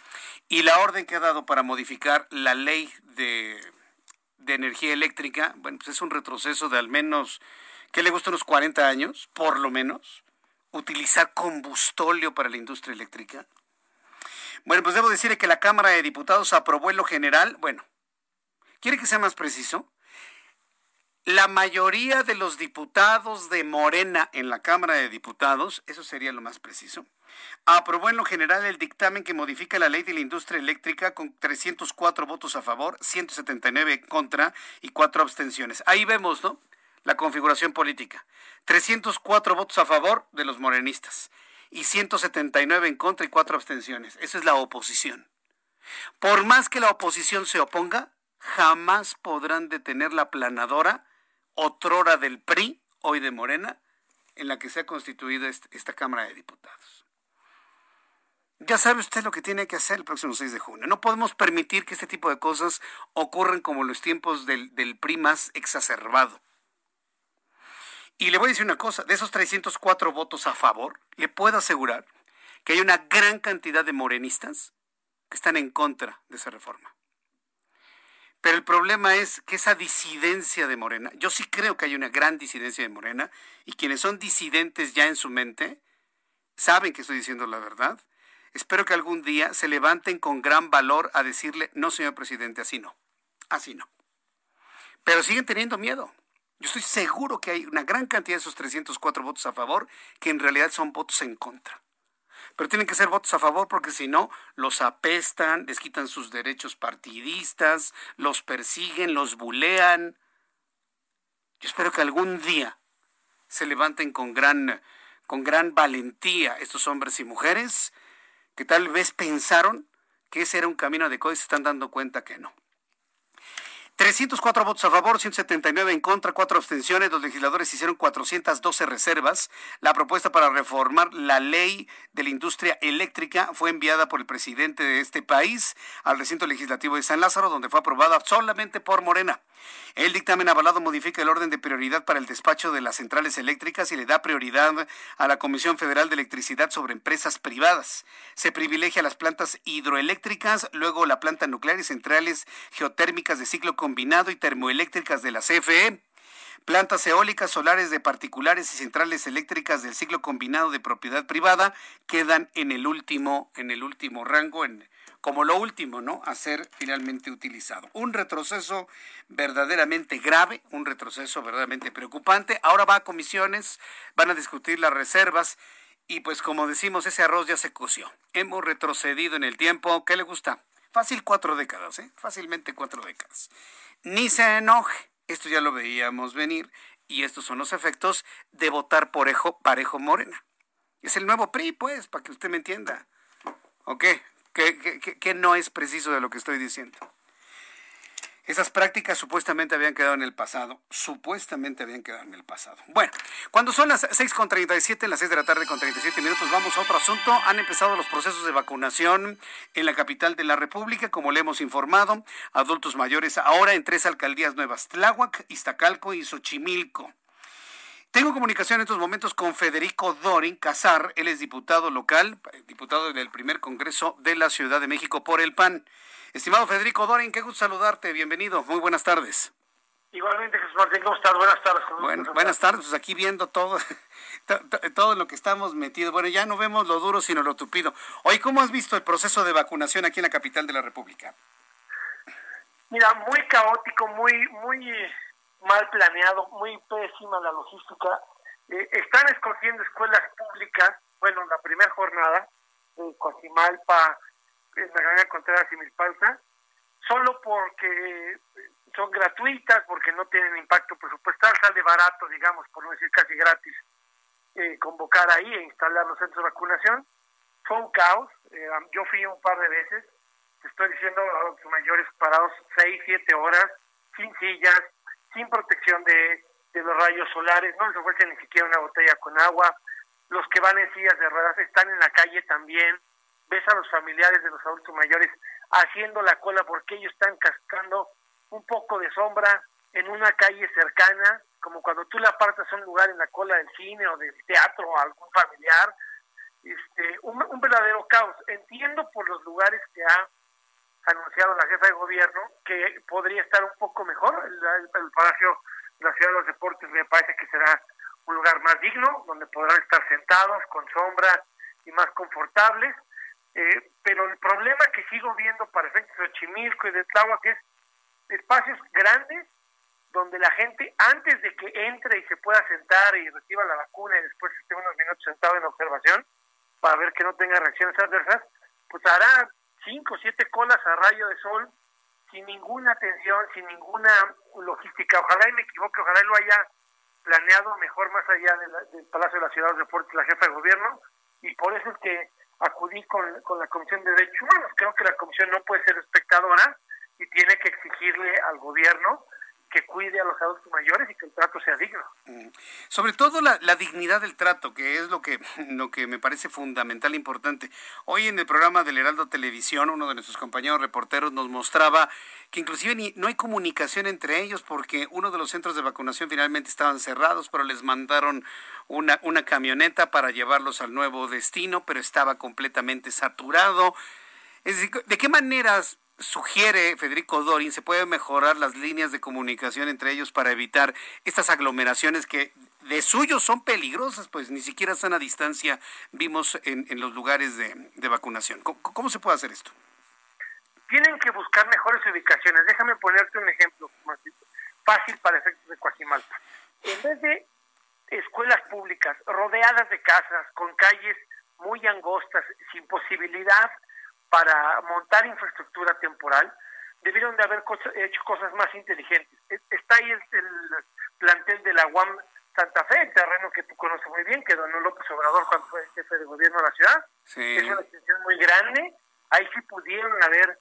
Y la orden que ha dado para modificar la ley de, de energía eléctrica, bueno, pues es un retroceso de al menos, ¿qué le gusta? Unos 40 años, por lo menos. Utilizar combustóleo para la industria eléctrica. Bueno, pues debo decir que la Cámara de Diputados aprobó en lo general, bueno, ¿Quiere que sea más preciso? La mayoría de los diputados de Morena en la Cámara de Diputados, eso sería lo más preciso, aprobó en lo general el dictamen que modifica la ley de la industria eléctrica con 304 votos a favor, 179 contra y 4 abstenciones. Ahí vemos, ¿no? La configuración política. 304 votos a favor de los morenistas y 179 en contra y 4 abstenciones. Esa es la oposición. Por más que la oposición se oponga, jamás podrán detener la planadora, otrora del PRI, hoy de Morena, en la que se ha constituido esta Cámara de Diputados. Ya sabe usted lo que tiene que hacer el próximo 6 de junio. No podemos permitir que este tipo de cosas ocurran como los tiempos del, del PRI más exacerbado. Y le voy a decir una cosa, de esos 304 votos a favor, le puedo asegurar que hay una gran cantidad de morenistas que están en contra de esa reforma. Pero el problema es que esa disidencia de Morena, yo sí creo que hay una gran disidencia de Morena, y quienes son disidentes ya en su mente, saben que estoy diciendo la verdad. Espero que algún día se levanten con gran valor a decirle, no, señor presidente, así no, así no. Pero siguen teniendo miedo. Yo estoy seguro que hay una gran cantidad de esos 304 votos a favor que en realidad son votos en contra pero tienen que ser votos a favor porque si no, los apestan, les quitan sus derechos partidistas, los persiguen, los bulean. Yo espero que algún día se levanten con gran, con gran valentía estos hombres y mujeres que tal vez pensaron que ese era un camino adecuado y se están dando cuenta que no. 304 votos a favor, 179 en contra, 4 abstenciones. Los legisladores hicieron 412 reservas. La propuesta para reformar la ley de la industria eléctrica fue enviada por el presidente de este país al recinto legislativo de San Lázaro, donde fue aprobada solamente por Morena. El dictamen avalado modifica el orden de prioridad para el despacho de las centrales eléctricas y le da prioridad a la Comisión Federal de Electricidad sobre empresas privadas. Se privilegia las plantas hidroeléctricas, luego la planta nuclear y centrales geotérmicas de ciclo combinado y termoeléctricas de la CFE. Plantas eólicas, solares de particulares y centrales eléctricas del ciclo combinado de propiedad privada quedan en el último, en el último rango, en, como lo último, ¿no? A ser finalmente utilizado. Un retroceso verdaderamente grave, un retroceso verdaderamente preocupante. Ahora va a comisiones, van a discutir las reservas y pues como decimos, ese arroz ya se coció. Hemos retrocedido en el tiempo. ¿Qué le gusta? Fácil cuatro décadas, ¿eh? Fácilmente cuatro décadas. Ni se enoje. Esto ya lo veíamos venir y estos son los efectos de votar por parejo morena. Es el nuevo PRI, pues, para que usted me entienda. ¿Ok? Que, no es preciso de lo que estoy diciendo. Esas prácticas supuestamente habían quedado en el pasado. Supuestamente habían quedado en el pasado. Bueno, cuando son las 6.37, las 6 de la tarde con 37 minutos, vamos a otro asunto. Han empezado los procesos de vacunación en la capital de la República, como le hemos informado. Adultos mayores ahora en tres alcaldías nuevas, Tláhuac, Iztacalco y Xochimilco. Tengo comunicación en estos momentos con Federico Dorin Casar. Él es diputado local, diputado del primer Congreso de la Ciudad de México por el PAN. Estimado Federico Dorin, qué gusto saludarte. Bienvenido. Muy buenas tardes. Igualmente, Jesús Martín, ¿cómo estás? Buenas tardes. Bueno, buenas tardes, pues aquí viendo todo, [LAUGHS] todo lo que estamos metidos. Bueno, ya no vemos lo duro, sino lo tupido. Hoy, ¿cómo has visto el proceso de vacunación aquí en la capital de la República? Mira, muy caótico, muy, muy mal planeado, muy pésima la logística. Eh, están escogiendo escuelas públicas, bueno, la primera jornada, de Coajimalpa, en la Gran Contreras y Milpalta, solo porque son gratuitas, porque no tienen impacto presupuestal, sale barato, digamos, por no decir casi gratis, eh, convocar ahí e instalar los centros de vacunación. Fue un caos, eh, yo fui un par de veces, estoy diciendo a los mayores parados seis, siete horas, sin sillas, sin protección de, de los rayos solares, no les ofrecen ni siquiera una botella con agua, los que van en sillas de ruedas están en la calle también, ves a los familiares de los adultos mayores haciendo la cola porque ellos están cascando un poco de sombra en una calle cercana, como cuando tú le apartas un lugar en la cola del cine o del teatro o algún familiar, este, un, un verdadero caos. Entiendo por los lugares que ha anunciado la jefa de gobierno que podría estar un poco mejor. El, Palacio de la Ciudad de los Deportes me parece que será un lugar más digno, donde podrán estar sentados con sombra y más confortables. Eh, pero el problema que sigo viendo para efectos de Chimilco y de Tláhuac es espacios grandes donde la gente antes de que entre y se pueda sentar y reciba la vacuna y después esté unos minutos sentado en observación para ver que no tenga reacciones adversas, pues hará cinco o siete colas a rayo de sol sin ninguna atención, sin ninguna logística. Ojalá y me equivoque, ojalá y lo haya planeado mejor más allá del Palacio de la Ciudad de Deportes la jefa de gobierno y por eso es que acudí con, con la Comisión de Derechos Humanos. Creo que la Comisión no puede ser espectadora y tiene que exigirle al gobierno que cuide a los adultos mayores y que el trato sea digno. Mm. Sobre todo la, dignidad del trato, que es lo que, [LAUGHS] lo que me parece fundamental e importante. Hoy en el programa del Heraldo Televisión, uno de nuestros compañeros reporteros nos mostraba que inclusive no hay comunicación entre ellos porque uno de los centros de vacunación finalmente estaban cerrados, pero les mandaron una, una camioneta para llevarlos al nuevo destino, pero estaba completamente saturado. Es decir, ¿de qué maneras sugiere Federico Dorin, se puede mejorar las líneas de comunicación entre ellos para evitar estas aglomeraciones que de suyo son peligrosas, pues ni siquiera están a distancia, vimos en, en los lugares de, de vacunación. ¿Cómo, se puede hacer esto? Tienen que buscar mejores ubicaciones. Déjame ponerte un ejemplo fácil para efectos de Coajimalpa. En vez de escuelas públicas rodeadas de casas, con calles muy angostas, sin posibilidad para montar infraestructura temporal, debieron de haber hecho cosas más inteligentes. E, está ahí el, plantel de la UAM Santa Fe, el terreno que tú conoces muy bien, que donó López Obrador cuando fue jefe de gobierno de la ciudad. Es una extensión muy grande. Ahí sí pudieron haber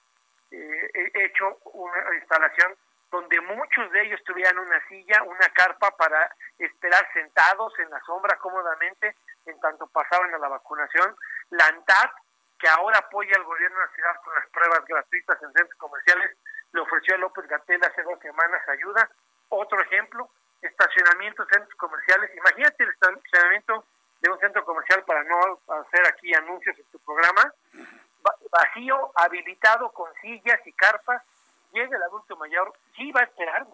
eh, hecho una instalación donde muchos de ellos tuvieran una silla, una carpa para esperar sentados en la sombra cómodamente en tanto pasaban a la vacunación. La ANTAT que ahora apoya al gobierno ciudad con las pruebas gratuitas en centros comerciales, le ofreció a López Gatel hace dos semanas ayuda. Otro ejemplo, estacionamiento en centros comerciales. Imagínate el estacionamiento de un centro comercial para no hacer aquí anuncios en tu programa, vacío, habilitado con sillas y carpas, llega el adulto mayor, sí va a esperar,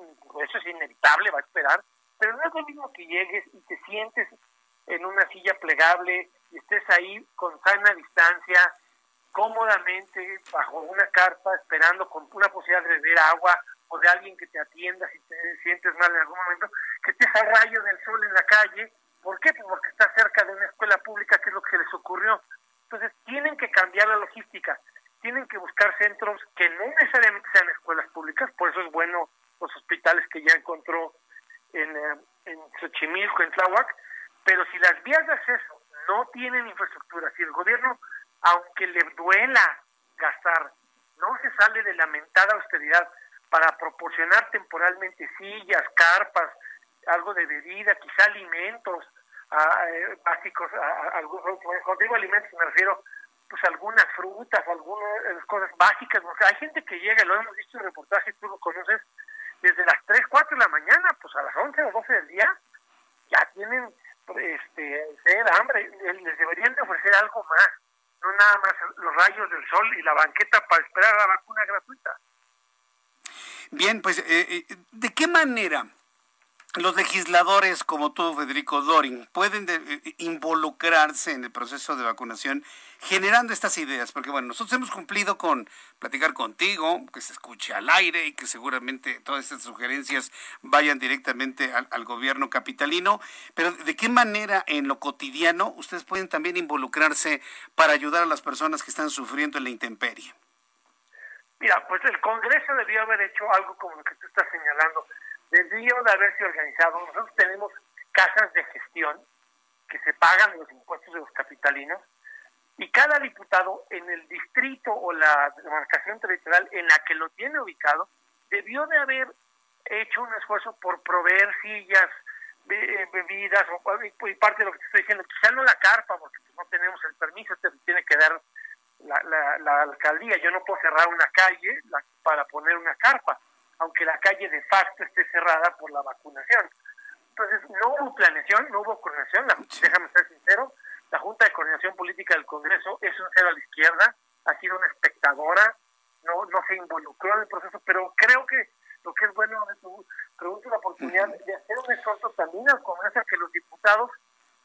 eso es inevitable, va a esperar, pero no es lo mismo que llegues y te sientes en una silla plegable estés ahí con sana distancia, cómodamente, bajo una carpa, esperando con una posibilidad de beber agua o de alguien que te atienda si te sientes mal en algún momento, que estés a rayo del sol en la calle. ¿Por qué? Pues porque estás cerca de una escuela pública, que es lo que se les ocurrió. Entonces, tienen que cambiar la logística, tienen que buscar centros que no necesariamente sean escuelas públicas, por eso es bueno los hospitales que ya encontró en, eh, en Xochimilco, en Tláhuac, pero si las vías de acceso no tienen infraestructura, si el gobierno, aunque le duela gastar, no se sale de lamentada austeridad para proporcionar temporalmente sillas, carpas, algo de bebida, quizá alimentos eh, básicos, cuando digo alimentos me refiero pues algunas frutas, algunas cosas básicas, o hay gente que llega, lo hemos visto en reportajes, tú lo conoces, desde las 3, 4 de la mañana, pues a las 11 o 12 del día, ya tienen este sed, hambre, les deberían de ofrecer algo más, no nada más los rayos del sol y la banqueta para esperar la vacuna gratuita. Bien, pues, eh, eh, ¿de qué manera los legisladores como tú, Federico Dorin, pueden eh, involucrarse en el proceso de vacunación generando estas ideas? Porque bueno, nosotros hemos cumplido con platicar contigo, que se escuche al aire y que seguramente todas estas sugerencias vayan directamente al, al gobierno capitalino, pero ¿de qué manera en lo cotidiano ustedes pueden también involucrarse para ayudar a las personas que están sufriendo en la intemperie? Mira, pues el Congreso debió haber hecho algo como lo que tú estás señalando debió de haberse organizado. Nosotros tenemos casas de gestión que se pagan los impuestos de los capitalinos y cada diputado en el distrito o la demarcación territorial en la que lo tiene ubicado debió de haber hecho un esfuerzo por proveer sillas, eh, bebidas y parte de lo que te estoy diciendo, quizá no la carpa porque no tenemos el permiso, te tiene que dar la, la alcaldía, yo no puedo cerrar una calle para poner una carpa aunque la calle de facto esté cerrada por la vacunación. Entonces, no hubo planeación, no hubo coordinación, déjame ser sincero, la Junta de Coordinación Política del Congreso es un cero a la izquierda, ha sido una espectadora, no, no se involucró en el proceso, pero creo que lo que es bueno pregunta la oportunidad de hacer un esfuerzo también al Congreso que los diputados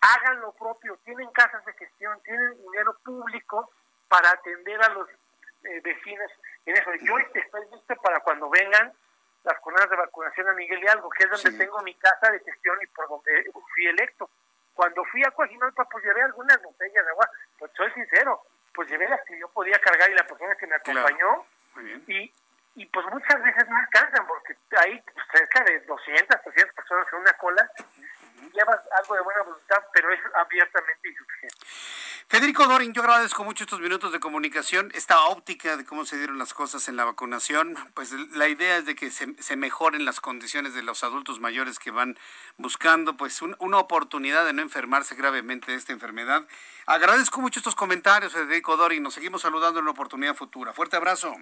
hagan lo propio, tienen casas de gestión, tienen dinero público para atender a los eh, vecinos en eso. Yo estoy listo para cuando vengan las jornadas de vacunación a Miguel Hidalgo, que es donde tengo mi casa de gestión y por donde fui electo. Cuando fui a Coajimalpa, pues llevé algunas botellas de agua, pues soy sincero, pues llevé las que yo podía cargar y la persona que me acompañó, y, y pues muchas veces no alcanzan, porque hay cerca de 200, 300 personas en una cola, llevas algo de buena voluntad, pero es abiertamente insuficiente. Federico Dorin, yo agradezco mucho estos minutos de comunicación, esta óptica de cómo se dieron las cosas en la vacunación. Pues la idea es de que se, mejoren las condiciones de los adultos mayores que van buscando pues una oportunidad de no enfermarse gravemente de esta enfermedad. Agradezco mucho estos comentarios, Federico Dorin. Nos seguimos saludando en una oportunidad futura. Fuerte abrazo.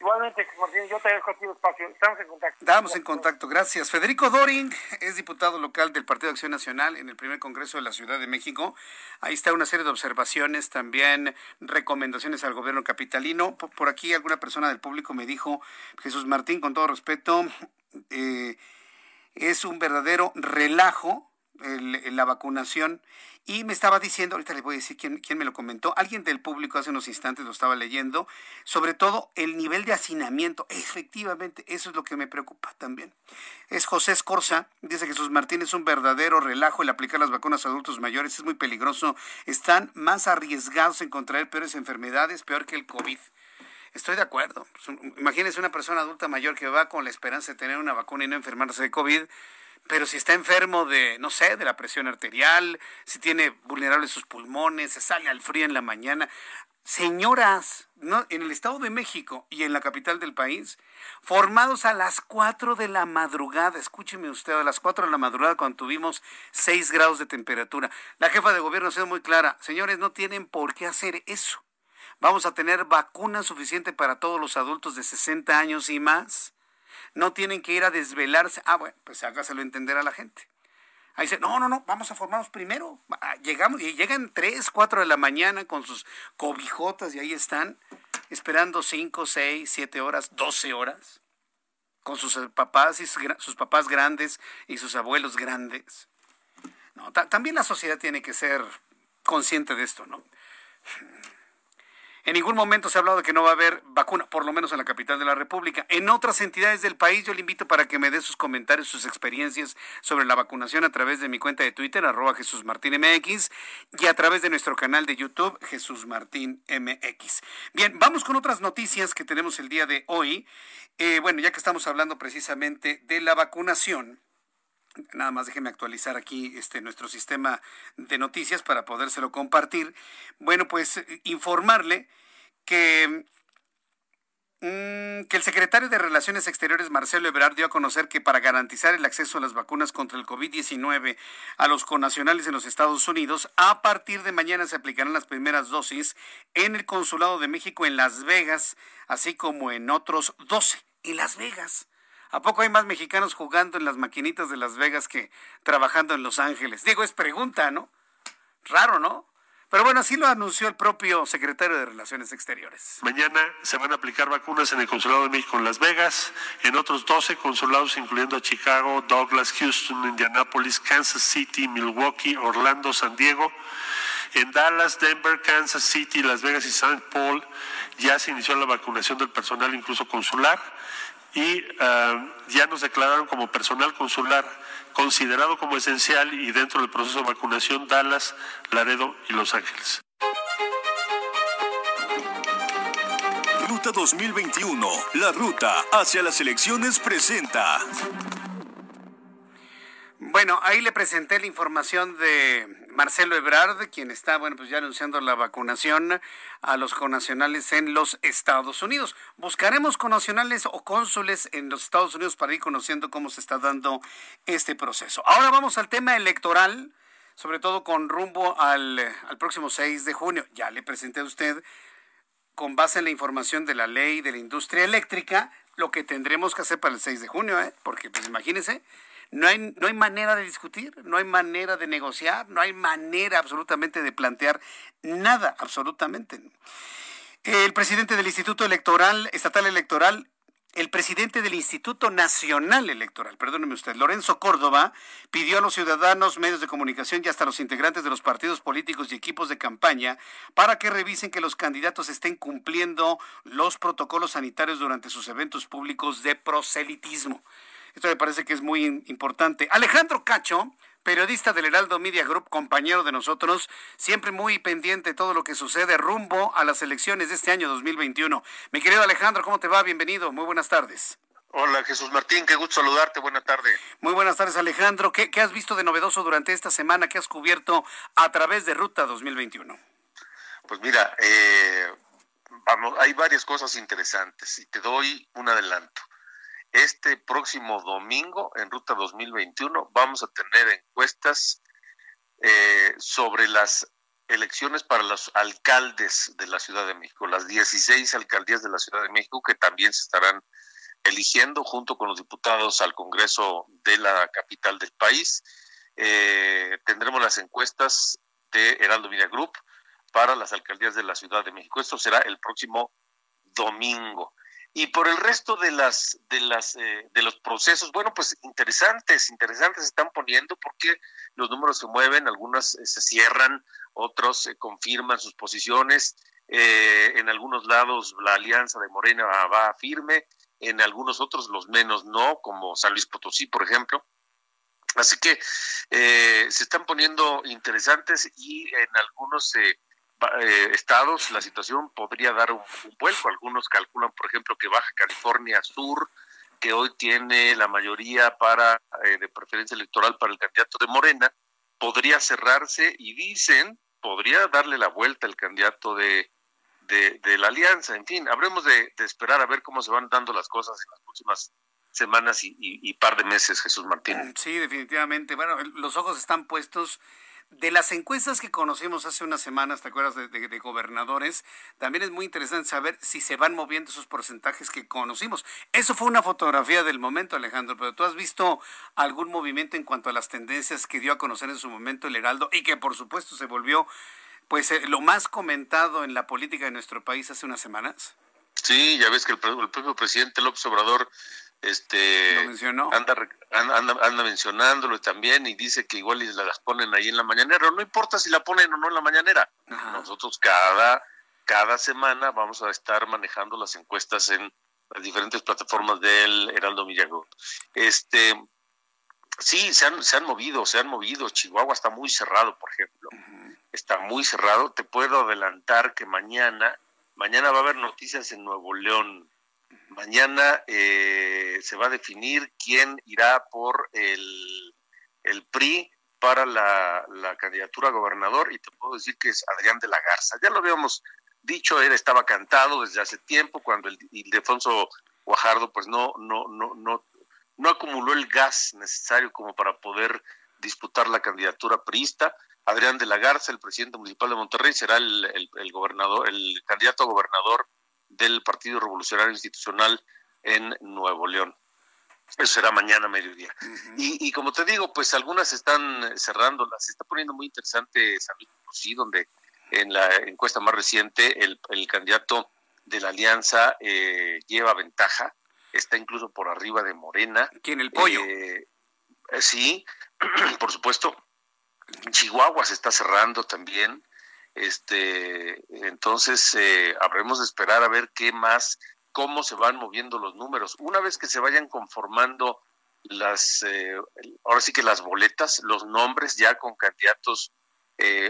Igualmente, Martín, yo te dejo aquí espacio. Estamos en contacto. Estamos en contacto, gracias. Federico Doring es diputado local del Partido de Acción Nacional en el primer Congreso de la Ciudad de México. Ahí está una serie de observaciones, también recomendaciones al gobierno capitalino. Por aquí alguna persona del público me dijo, Jesús Martín, con todo respeto, eh, es un verdadero relajo la vacunación y me estaba diciendo, ahorita le voy a decir quién, quién me lo comentó, alguien del público hace unos instantes lo estaba leyendo, sobre todo el nivel de hacinamiento. Efectivamente, eso es lo que me preocupa también. Es José Escorza, dice Jesús Martín es un verdadero relajo el aplicar las vacunas a adultos mayores, es muy peligroso, están más arriesgados en contraer peores enfermedades, peor que el COVID. Estoy de acuerdo. Imagínese una persona adulta mayor que va con la esperanza de tener una vacuna y no enfermarse de COVID pero si está enfermo de, no sé, de la presión arterial, si tiene vulnerables sus pulmones, se sale al frío en la mañana. Señoras, ¿no? en el Estado de México y en la capital del país, formados a las 4 de la madrugada, escúcheme usted, a las 4 de la madrugada cuando tuvimos 6 grados de temperatura. La jefa de gobierno ha sido muy clara, señores, no tienen por qué hacer eso. Vamos a tener vacuna suficiente para todos los adultos de 60 años y más no tienen que ir a desvelarse. Ah, bueno, pues hágaselo entender a la gente. Ahí dice, no, no, no, vamos a formarnos primero. Ah, llegamos y llegan 3, 4 de la mañana con sus cobijotas y ahí están, esperando 5, 6, 7 horas, 12 horas, con sus papás y sus, papás grandes y sus abuelos grandes. No, también la sociedad tiene que ser consciente de esto, ¿no? En ningún momento se ha hablado de que no va a haber vacuna, por lo menos en la capital de la República. En otras entidades del país yo le invito para que me dé sus comentarios, sus experiencias sobre la vacunación a través de mi cuenta de Twitter, arroba Jesús Martín MX, y a través de nuestro canal de YouTube, Jesús Martín MX. Bien, vamos con otras noticias que tenemos el día de hoy. Eh, bueno, ya que estamos hablando precisamente de la vacunación. Nada más déjeme actualizar aquí este nuestro sistema de noticias para podérselo compartir. Bueno, pues informarle que Mm, que el secretario de Relaciones Exteriores, Marcelo Ebrard, dio a conocer que para garantizar el acceso a las vacunas contra el COVID-19 a los connacionales en los Estados Unidos, a partir de mañana se aplicarán las primeras dosis en el Consulado de México en Las Vegas, así como en otros 12. En Las Vegas. ¿A poco hay más mexicanos jugando en las maquinitas de Las Vegas que trabajando en Los Ángeles? Digo, es pregunta, ¿no? Raro, ¿no? Pero bueno, así lo anunció el propio secretario de Relaciones Exteriores. Mañana se van a aplicar vacunas en el Consulado de México en Las Vegas, en otros 12 consulados, incluyendo Chicago, Douglas, Houston, Indianapolis, Kansas City, Milwaukee, Orlando, San Diego. En Dallas, Denver, Kansas City, Las Vegas y St. Paul ya se inició la vacunación del personal, incluso consular, y ah, ya nos declararon como personal consular considerado como esencial y dentro del proceso de vacunación Dallas, Laredo y Los Ángeles. Ruta 2021, la ruta hacia las elecciones presenta. Bueno, ahí le presenté la información de Marcelo Ebrard, quien está, bueno, pues ya anunciando la vacunación a los conacionales en los Estados Unidos. Buscaremos conacionales o cónsules en los Estados Unidos para ir conociendo cómo se está dando este proceso. Ahora vamos al tema electoral, sobre todo con rumbo al, al próximo 6 de junio. Ya le presenté a usted, con base en la información de la ley de la industria eléctrica, lo que tendremos que hacer para el 6 de junio, ¿eh? porque pues imagínense no hay, no hay manera de discutir, no hay manera de negociar, no hay manera absolutamente de plantear nada, absolutamente. El presidente del Instituto Electoral, Estatal Electoral, el presidente del Instituto Nacional Electoral, perdóneme usted, Lorenzo Córdoba, pidió a los ciudadanos, medios de comunicación y hasta los integrantes de los partidos políticos y equipos de campaña para que revisen que los candidatos estén cumpliendo los protocolos sanitarios durante sus eventos públicos de proselitismo. Esto me parece que es muy importante. Alejandro Cacho, periodista del Heraldo Media Group, compañero de nosotros, siempre muy pendiente de todo lo que sucede rumbo a las elecciones de este año 2021. Mi querido Alejandro, ¿cómo te va? Bienvenido. Muy buenas tardes. Hola Jesús Martín, qué gusto saludarte, buena tarde. Muy buenas tardes Alejandro, ¿Qué, ¿qué, has visto de novedoso durante esta semana que has cubierto a través de Ruta 2021? Pues mira, eh, vamos, hay varias cosas interesantes y te doy un adelanto este próximo domingo, en Ruta 2021, vamos a tener encuestas eh, sobre las elecciones para los alcaldes de la Ciudad de México, las 16 alcaldías de la Ciudad de México que también se estarán eligiendo junto con los diputados al Congreso de la capital del país. Eh, tendremos las encuestas de Heraldo Media Group para las alcaldías de la Ciudad de México. Esto será el próximo domingo. Y por el resto de las de las eh, de los procesos, bueno, pues interesantes, interesantes se están poniendo porque los números se mueven, algunas eh, se cierran, otros se confirman sus posiciones. Eh, en algunos lados la alianza de Morena va, firme, en algunos otros los menos no, como San Luis Potosí, por ejemplo. Así que se están poniendo interesantes y en algunos se eh, estados la situación podría dar un, vuelco. Algunos calculan, por ejemplo, que Baja California Sur, que hoy tiene la mayoría para eh, de preferencia electoral para el candidato de Morena, podría cerrarse y dicen podría darle la vuelta el candidato de, de, la alianza. En fin, habremos de, esperar a ver cómo se van dando las cosas en las próximas semanas y, y par de meses, Jesús Martín. Sí, definitivamente. Bueno, los ojos están puestos de las encuestas que conocimos hace unas semanas, ¿te acuerdas de, gobernadores? También es muy interesante saber si se van moviendo esos porcentajes que conocimos. Eso fue una fotografía del momento, Alejandro, pero ¿tú has visto algún movimiento en cuanto a las tendencias que dio a conocer en su momento el Heraldo y que por supuesto se volvió pues eh, lo más comentado en la política de nuestro país hace unas semanas? Sí, ya ves que el, el propio presidente López Obrador este Anda, anda, anda, mencionándolo también y dice que igual las ponen ahí en la mañanera, no importa si la ponen o no en la mañanera. Nosotros cada, cada semana vamos a estar manejando las encuestas en las diferentes plataformas del Heraldo Millago. Este, sí, se han, se han movido, se han movido. Chihuahua está muy cerrado, por ejemplo. Está muy cerrado. Te puedo adelantar que mañana, mañana va a haber noticias en Nuevo León Mañana eh, se va a definir quién irá por el, el PRI para la, candidatura a gobernador y te puedo decir que es Adrián de la Garza. Ya lo habíamos dicho era estaba cantado desde hace tiempo cuando el Ildefonso Guajardo pues no no no no no acumuló el gas necesario como para poder disputar la candidatura priista. Adrián de la Garza, el presidente municipal de Monterrey, será el, el, gobernador, el candidato a gobernador del Partido Revolucionario Institucional en Nuevo León. Eso será mañana mediodía. y, y, como te digo, pues algunas están cerrando, las está poniendo muy interesante San Luis Potosí, donde en la encuesta más reciente el, el candidato de la alianza eh, lleva ventaja está incluso por arriba de Morena. ¿Quién el pollo? Eh, eh, sí, [CLEARS THROAT] por supuesto. Chihuahua se está cerrando también. Este, entonces eh, habremos de esperar a ver qué más, cómo se van moviendo los números. Una vez que se vayan conformando las, ahora sí que las boletas, los nombres ya con candidatos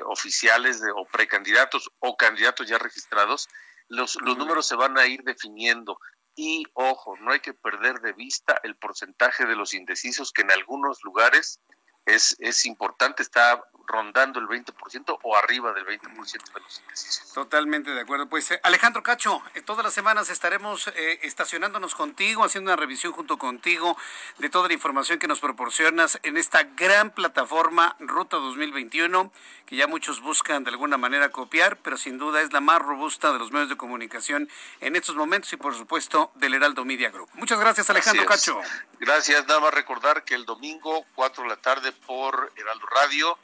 oficiales de, o precandidatos o candidatos ya registrados, los, los números se van a ir definiendo. Y ojo, no hay que perder de vista el porcentaje de los indecisos que en algunos lugares es, es importante, está rondando el 20% o arriba del 20% de los indecisos. Totalmente de acuerdo. Pues eh, Alejandro Cacho, eh, todas las semanas estaremos eh, estacionándonos contigo, haciendo una revisión junto contigo de toda la información que nos proporcionas en esta gran plataforma Ruta 2021, que ya muchos buscan de alguna manera copiar, pero sin duda es la más robusta de los medios de comunicación en estos momentos y por supuesto del Heraldo Media Group. Muchas gracias Alejandro Cacho. Gracias, nada más recordar que el domingo 4 de la tarde por Heraldo Radio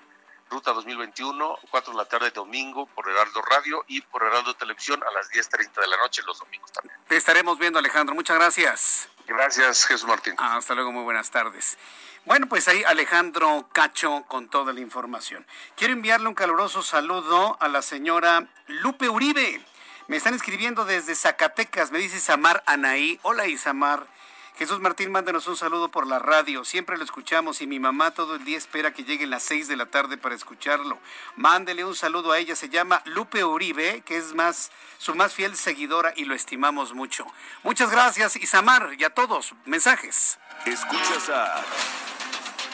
Ruta 2021, 4 de la tarde domingo por Heraldo Radio y por Heraldo Televisión a las 10.30 de la noche los domingos también. Te estaremos viendo, Alejandro. Muchas gracias. Gracias, Jesús Martín. hasta luego, muy buenas tardes. Bueno, pues ahí Alejandro Cacho con toda la información. Quiero enviarle un caluroso saludo a la señora Lupe Uribe. Me están escribiendo desde Zacatecas, me dice Samar Anaí. Hola Isamar. Jesús Martín, mándenos un saludo por la radio. Siempre lo escuchamos y mi mamá todo el día espera que lleguen las seis de la tarde para escucharlo. Mándele un saludo a ella. Se llama Lupe Uribe, que es más su más fiel seguidora y lo estimamos mucho. Muchas gracias, Isamar, y a todos. Mensajes. Escuchas a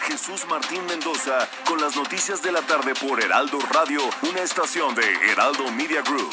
Jesús Martín Mendoza con las noticias de la tarde por Heraldo Radio, una estación de Heraldo Media Group.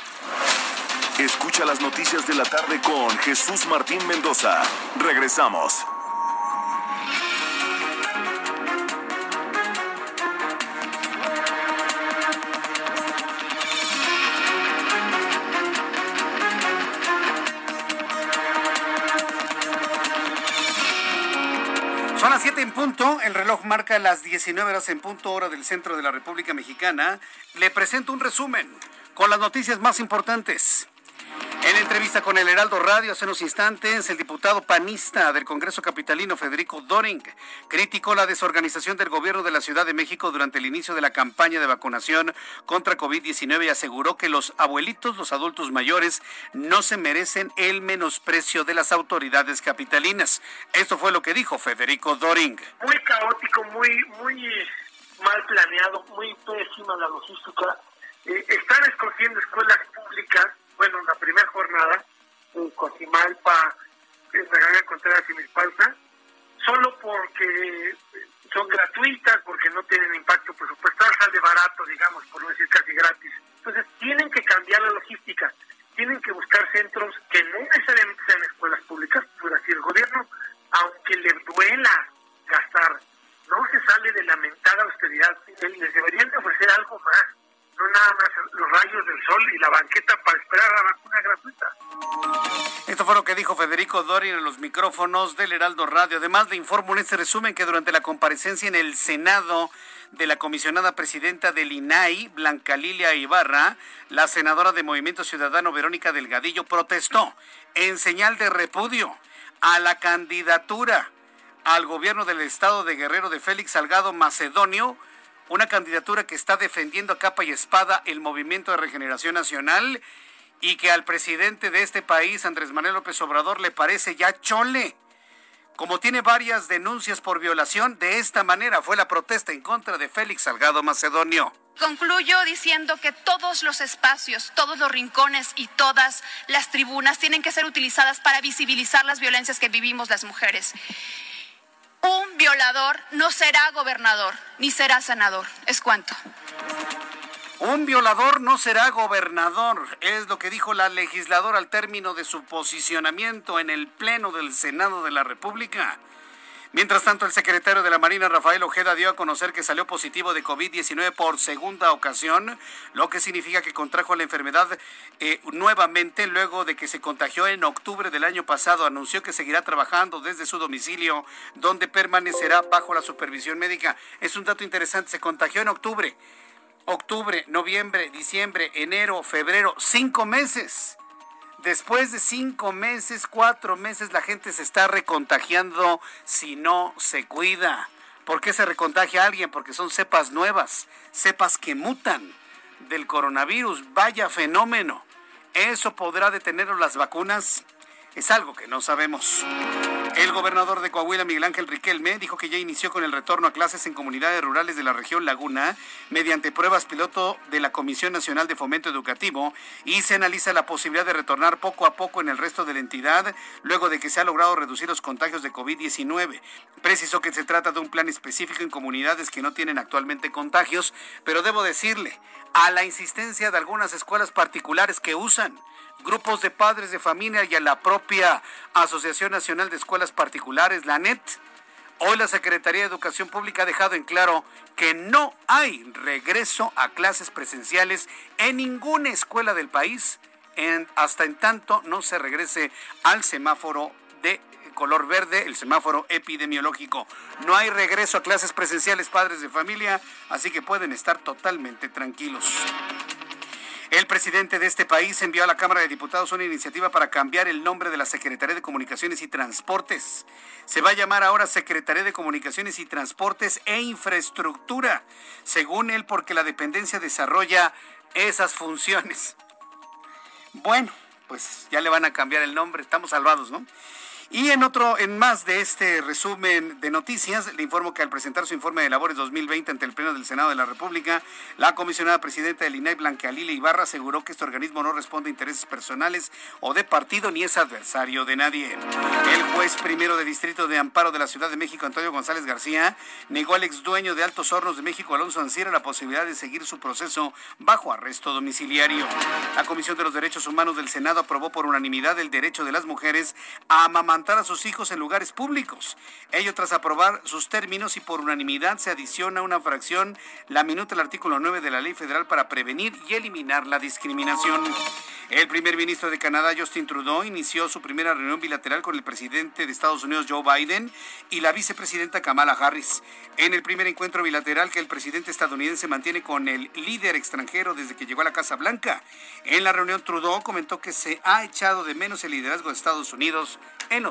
Escucha las noticias de la tarde con Jesús Martín Mendoza. Regresamos. Son las 7 en punto, el reloj marca las 19 horas en punto hora del centro de la República Mexicana. Le presento un resumen con las noticias más importantes. En entrevista con el Heraldo Radio hace unos instantes, el diputado panista del Congreso Capitalino, Federico Doring, criticó la desorganización del gobierno de la Ciudad de México durante el inicio de la campaña de vacunación contra COVID-19 y aseguró que los abuelitos, los adultos mayores, no se merecen el menosprecio de las autoridades capitalinas. Esto fue lo que dijo Federico Doring. Muy caótico, muy, muy mal planeado, muy pésima la logística eh, están escogiendo escuelas públicas, bueno, en la primera jornada, en Cojimalpa, en Regalia Contreras y Mispalta, solo porque son gratuitas, porque no tienen impacto presupuestal, sale barato, digamos, por no decir casi gratis. Entonces, tienen que cambiar la logística, tienen que buscar centros que no necesariamente sean escuelas públicas, por así el gobierno, aunque le duela gastar, no se sale de lamentada austeridad, les deberían de ofrecer algo más no nada más los rayos del sol y la banqueta para esperar la vacuna gratuita. Esto fue lo que dijo Federico Dorin en los micrófonos del Heraldo Radio. Además, le informo en este resumen que durante la comparecencia en el Senado de la comisionada presidenta del INAI, Blanca Lilia Ibarra, la senadora de Movimiento Ciudadano Verónica Delgadillo protestó en señal de repudio a la candidatura al gobierno del estado de Guerrero de Félix Salgado Macedonio una candidatura que está defendiendo a capa y espada el Movimiento de Regeneración Nacional y que al presidente de este país, Andrés Manuel López Obrador, le parece ya chole. Como tiene varias denuncias por violación, de esta manera fue la protesta en contra de Félix Salgado Macedonio. Concluyo diciendo que todos los espacios, todos los rincones y todas las tribunas tienen que ser utilizadas para visibilizar las violencias que vivimos las mujeres. Un violador no será gobernador ni será senador. Es cuanto. Un violador no será gobernador, es lo que dijo la legisladora al término de su posicionamiento en el Pleno del Senado de la República. Mientras tanto, el secretario de la Marina, Rafael Ojeda, dio a conocer que salió positivo de COVID-19 por segunda ocasión, lo que significa que contrajo la enfermedad eh, nuevamente luego de que se contagió en octubre del año pasado. Anunció que seguirá trabajando desde su domicilio, donde permanecerá bajo la supervisión médica. Es un dato interesante, se contagió en octubre octubre, noviembre, diciembre, enero, febrero, cinco meses. Después de cinco meses, cuatro meses, la gente se está recontagiando si no se cuida. ¿Por qué se recontagia a alguien? Porque son cepas nuevas, cepas que mutan del coronavirus. Vaya fenómeno. ¿Eso podrá detener las vacunas? Es algo que no sabemos. El gobernador de Coahuila, Miguel Ángel Riquelme, dijo que ya inició con el retorno a clases en comunidades rurales de la región Laguna mediante pruebas piloto de la Comisión Nacional de Fomento Educativo y se analiza la posibilidad de retornar poco a poco en el resto de la entidad luego de que se ha logrado reducir los contagios de COVID-19. Precisó que se trata de un plan específico en comunidades que no tienen actualmente contagios, pero debo decirle, a la insistencia de algunas escuelas particulares que usan grupos de padres de familia y a la propia Asociación Nacional de Escuelas Particulares, la NET. Hoy la Secretaría de Educación Pública ha dejado en claro que no hay regreso a clases presenciales en ninguna escuela del país en, hasta en tanto no se regrese al semáforo de color verde, el semáforo epidemiológico. No hay regreso a clases presenciales padres de familia, así que pueden estar totalmente tranquilos. El presidente de este país envió a la Cámara de Diputados una iniciativa para cambiar el nombre de la Secretaría de Comunicaciones y Transportes. Se va a llamar ahora Secretaría de Comunicaciones y Transportes e Infraestructura, según él, porque la dependencia desarrolla esas funciones. Bueno, pues ya le van a cambiar el nombre, estamos salvados, ¿no? Y en otro, en más de este resumen de noticias, le informo que al presentar su informe de labores 2020 ante el Pleno del Senado de la República, la comisionada presidenta del INAI, Blanca Lila Ibarra, aseguró que este organismo no responde a intereses personales o de partido ni es adversario de nadie. El juez primero de Distrito de Amparo de la Ciudad de México, Antonio González García, negó al ex dueño de Altos Hornos de México, Alonso Ancira, la posibilidad de seguir su proceso bajo arresto domiciliario. La Comisión de los Derechos Humanos del Senado aprobó por unanimidad el derecho de las mujeres a amamantar a sus hijos en lugares públicos. Ello tras aprobar sus términos y por unanimidad se adiciona una fracción, la minuta del artículo 9 de la Ley Federal para prevenir y eliminar la discriminación. El primer ministro de Canadá, Justin Trudeau, inició su primera reunión bilateral con el presidente de Estados Unidos, Joe Biden, y la vicepresidenta Kamala Harris. En el primer encuentro bilateral que el presidente estadounidense mantiene con el líder extranjero desde que llegó a la Casa Blanca. En la reunión, Trudeau comentó que se ha echado de menos el liderazgo de Estados Unidos en los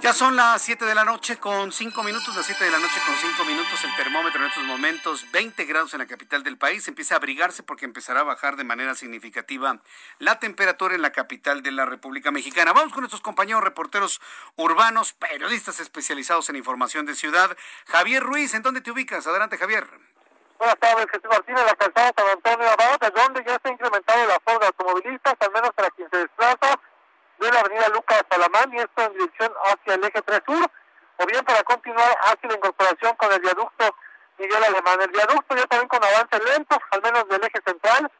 Ya son las 7 de la noche con 5 minutos, las 7 de la noche con 5 minutos, el termómetro en estos momentos 20 grados en la capital del país, empieza a abrigarse porque empezará a bajar de manera significativa la temperatura en la capital de la República Mexicana. Vamos con nuestros compañeros reporteros urbanos, periodistas especializados en información de ciudad. Javier Ruiz, ¿en dónde te ubicas? Adelante, Javier. Buenas tardes, Jesús Martínez, la calzada San Antonio Abad, de donde ya se ha incrementado el aforo de automovilistas, al menos para quien se desplaza de la avenida Lucas Salamán y esto en hacia el eje 3 sur, o bien para continuar hacia la incorporación con el viaducto Miguel Alemán. El viaducto ya también con avance lento, al menos del eje central,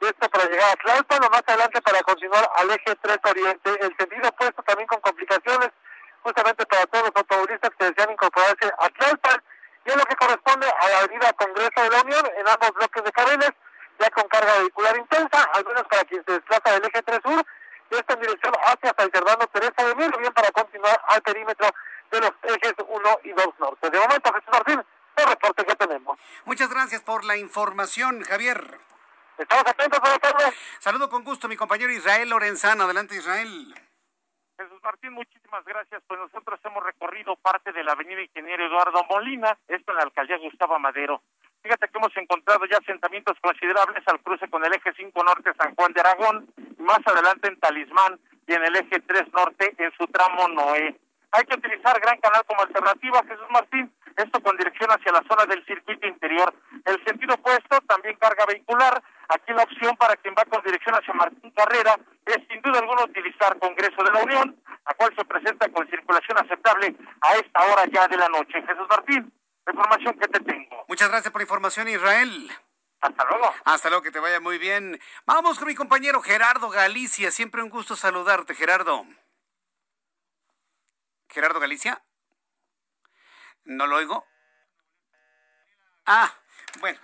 y esto para llegar a Tlalpan o más adelante para continuar al eje 3 oriente. El sentido opuesto también con complicaciones, justamente para todos los automovilistas que desean incorporarse a Tlalpan, y en lo que corresponde a la avenida Congreso de la Unión, en ambos bloques de carriles, ya con carga vehicular intensa, al menos para quien se desplaza del eje 3 sur, esta en dirección hacia San Servando Teresa de Mir, bien para continuar al perímetro de los ejes 1 y 2 norte. De momento, Jesús Martín, el reporte que tenemos. Muchas gracias por la información, Javier. Estamos atentos, buenas tardes. Saludo con gusto a mi compañero Israel Lorenzana. Adelante, Israel. Jesús Martín, muchísimas gracias. Pues nosotros hemos recorrido parte de la avenida Ingeniero Eduardo Molina, esto en la alcaldía Gustavo Madero. Fíjate que hemos encontrado ya asentamientos considerables al cruce con el eje 5 norte San Juan de Aragón, más adelante en Talismán y en el eje 3 norte en su tramo Noé. Hay que utilizar Gran Canal como alternativa, Jesús Martín, esto con dirección hacia la zona del circuito interior. El sentido opuesto, también carga vehicular. Aquí la opción para quien va con dirección hacia Martín Carrera es sin duda alguna utilizar Congreso de la Unión, la cual se presenta con circulación aceptable a esta hora ya de la noche. Jesús Martín, la información que te tengo. Muchas gracias por la información, Israel. Hasta luego. Hasta luego, que te vaya muy bien. Vamos con mi compañero Gerardo Galicia. Siempre un gusto saludarte, Gerardo. Gerardo Galicia. ¿No lo oigo? Ah, bueno,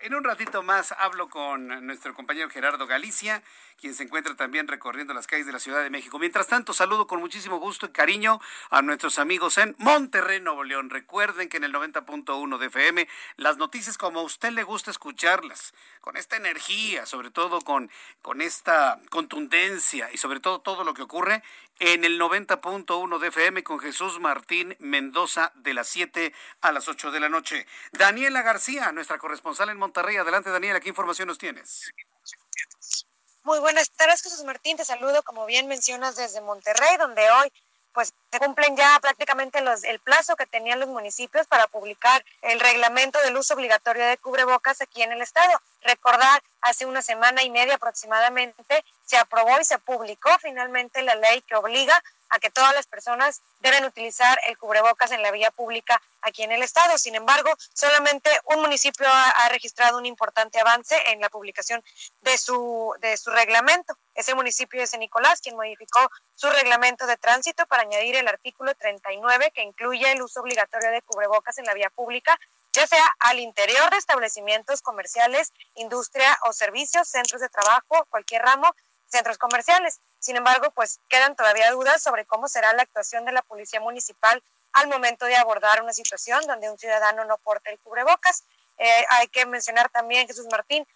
en un ratito más hablo con nuestro compañero Gerardo Galicia, quien se encuentra también recorriendo las calles de la Ciudad de México. Mientras tanto, saludo con muchísimo gusto y cariño a nuestros amigos en Monterrey, Nuevo León. Recuerden que en el 90.1 de FM, las noticias como a usted le gusta escucharlas, con esta energía, sobre todo con, con esta contundencia y sobre todo todo lo que ocurre en el 90.1 de FM con Jesús Martín Mendoza de las 7 a las 8 de la noche. Daniela García, nuestra corresponsal en Monterrey. Adelante, Daniela, ¿qué información nos tienes? Muy buenas tardes, Jesús Martín. Te saludo, como bien mencionas, desde Monterrey, donde hoy pues se cumplen ya prácticamente los, el plazo que tenían los municipios para publicar el reglamento del uso obligatorio de cubrebocas aquí en el estado. Recordar, hace una semana y media aproximadamente se aprobó y se publicó finalmente la ley que obliga a que todas las personas deben utilizar el cubrebocas en la vía pública aquí en el estado. Sin embargo, solamente un municipio ha, registrado un importante avance en la publicación de su, de su reglamento. Ese municipio es San Nicolás, quien modificó su reglamento de tránsito para añadir el artículo 39 que incluye el uso obligatorio de cubrebocas en la vía pública ya sea al interior de establecimientos comerciales, industria o servicios, centros de trabajo, cualquier ramo, centros comerciales. Sin embargo, pues quedan todavía dudas sobre cómo será la actuación de la policía municipal al momento de abordar una situación donde un ciudadano no porte el cubrebocas. Eh, hay que mencionar también, Jesús Martín,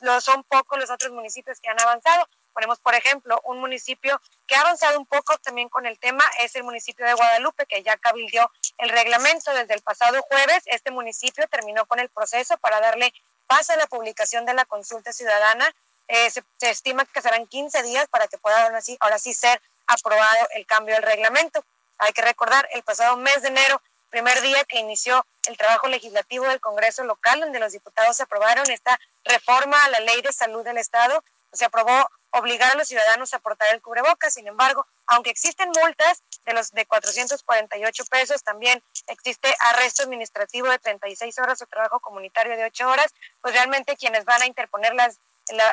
lo son pocos los otros municipios que han avanzado. Ponemos, por ejemplo, un municipio que ha avanzado un poco también con el tema, es el municipio de Guadalupe, que ya cabildió el reglamento desde el pasado jueves. Este municipio terminó con el proceso para darle paso a la publicación de la consulta ciudadana eh, se, estima que serán 15 días para que pueda ahora sí, ser aprobado el cambio del reglamento. Hay que recordar, el pasado mes de enero, primer día que inició el trabajo legislativo del Congreso local, donde los diputados aprobaron esta reforma a la ley de salud del Estado, se aprobó obligar a los ciudadanos a portar el cubrebocas. Sin embargo, aunque existen multas de los de 448 pesos, también existe arresto administrativo de 36 horas o trabajo comunitario de 8 horas, pues realmente quienes van a interponer las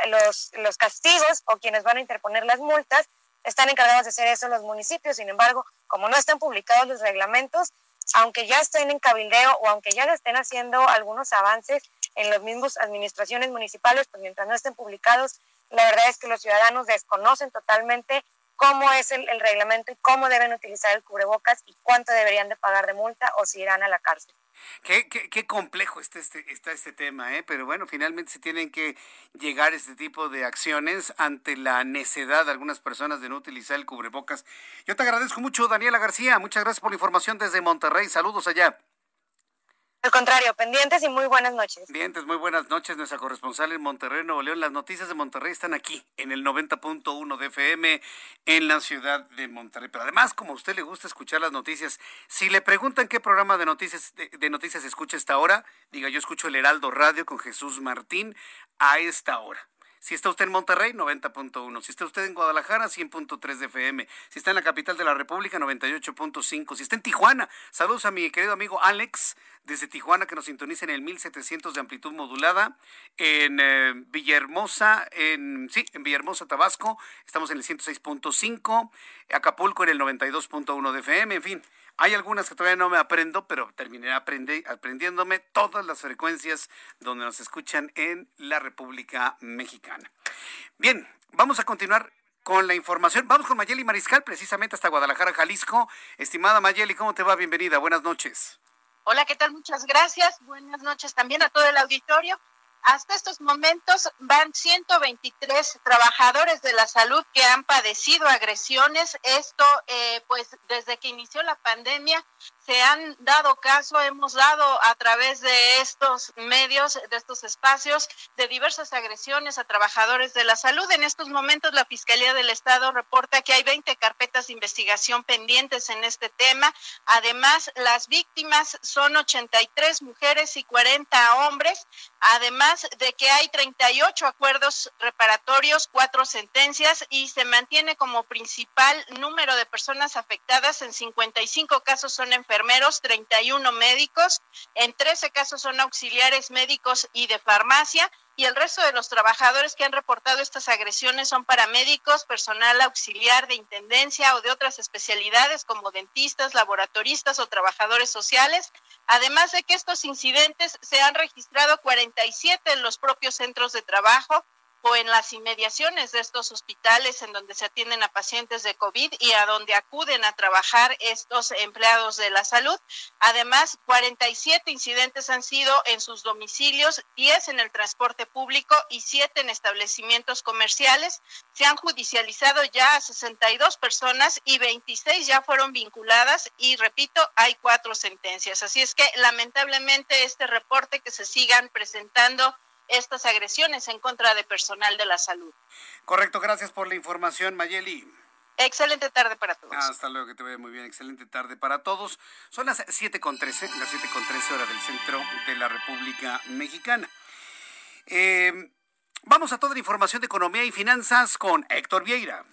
los, los castigos o quienes van a interponer las multas están encargados de hacer eso los municipios. Sin embargo, como no están publicados los reglamentos, aunque ya estén en cabildeo o aunque ya estén haciendo algunos avances en las mismas administraciones municipales, pues mientras no estén publicados, la verdad es que los ciudadanos desconocen totalmente cómo es el, el reglamento y cómo deben utilizar el cubrebocas y cuánto deberían de pagar de multa o si irán a la cárcel. Qué, qué, qué complejo está este, está este tema, ¿eh? pero bueno, finalmente se tienen que llegar este tipo de acciones ante la necedad de algunas personas de no utilizar el cubrebocas. Yo te agradezco mucho, Daniela García. Muchas gracias por la información desde Monterrey. Saludos allá. Al contrario, pendientes y muy buenas noches. Pendientes, muy buenas noches. Nuestra corresponsal en Monterrey, Nuevo León. Las noticias de Monterrey están aquí, en el 90.1 de FM, en la ciudad de Monterrey. Pero además, como a usted le gusta escuchar las noticias, si le preguntan qué programa de noticias, de, de noticias escucha esta hora, diga yo escucho el Heraldo Radio con Jesús Martín a esta hora. Si está usted en Monterrey, 90.1. Si está usted en Guadalajara, 100.3 de FM. Si está en la capital de la República, 98.5. Si está en Tijuana, saludos a mi querido amigo Alex desde Tijuana que nos sintoniza en el 1700 de amplitud modulada. En eh, Villahermosa, en, sí, en Villahermosa, Tabasco, estamos en el 106.5. Acapulco en el 92.1 de FM. En fin, hay algunas que todavía no me aprendo, pero terminaré aprendiéndome todas las frecuencias donde nos escuchan en la República Mexicana. Bien, vamos a continuar con la información. Vamos con Mayeli Mariscal, precisamente hasta Guadalajara, Jalisco. Estimada Mayeli, ¿cómo te va? Bienvenida, buenas noches. Hola, ¿qué tal? Muchas gracias. Buenas noches también a todo el auditorio. Hasta estos momentos van 123 trabajadores de la salud que han padecido agresiones. Esto, eh, pues, desde que inició la pandemia, se han dado caso, hemos dado a través de estos medios, de estos espacios, de diversas agresiones a trabajadores de la salud. En estos momentos, la Fiscalía del Estado reporta que hay 20 carpetas de investigación pendientes en este tema. Además, las víctimas son 83 mujeres y 40 hombres. Además de que hay 38 acuerdos reparatorios, cuatro sentencias y se mantiene como principal número de personas afectadas en 55 casos son enfermos enfermeros, 31 médicos, en 13 casos son auxiliares médicos y de farmacia, y el resto de los trabajadores que han reportado estas agresiones son paramédicos, personal auxiliar de intendencia o de otras especialidades como dentistas, laboratoristas o trabajadores sociales, además de que estos incidentes se han registrado 47 en los propios centros de trabajo, o en las inmediaciones de estos hospitales en donde se atienden a pacientes de COVID y a donde acuden a trabajar estos empleados de la salud. Además, 47 incidentes han sido en sus domicilios, 10 en el transporte público y 7 en establecimientos comerciales. Se han judicializado ya a 62 personas y 26 ya fueron vinculadas y repito, hay cuatro sentencias. Así es que lamentablemente este reporte que se sigan presentando estas agresiones en contra de personal de la salud. Correcto, gracias por la información, Mayeli. Excelente tarde para todos. Hasta luego, que te vaya muy bien. Excelente tarde para todos. Son las 7.13, las 7.13 horas del centro de la República Mexicana. Eh, vamos a toda la información de economía y finanzas con Héctor Vieira.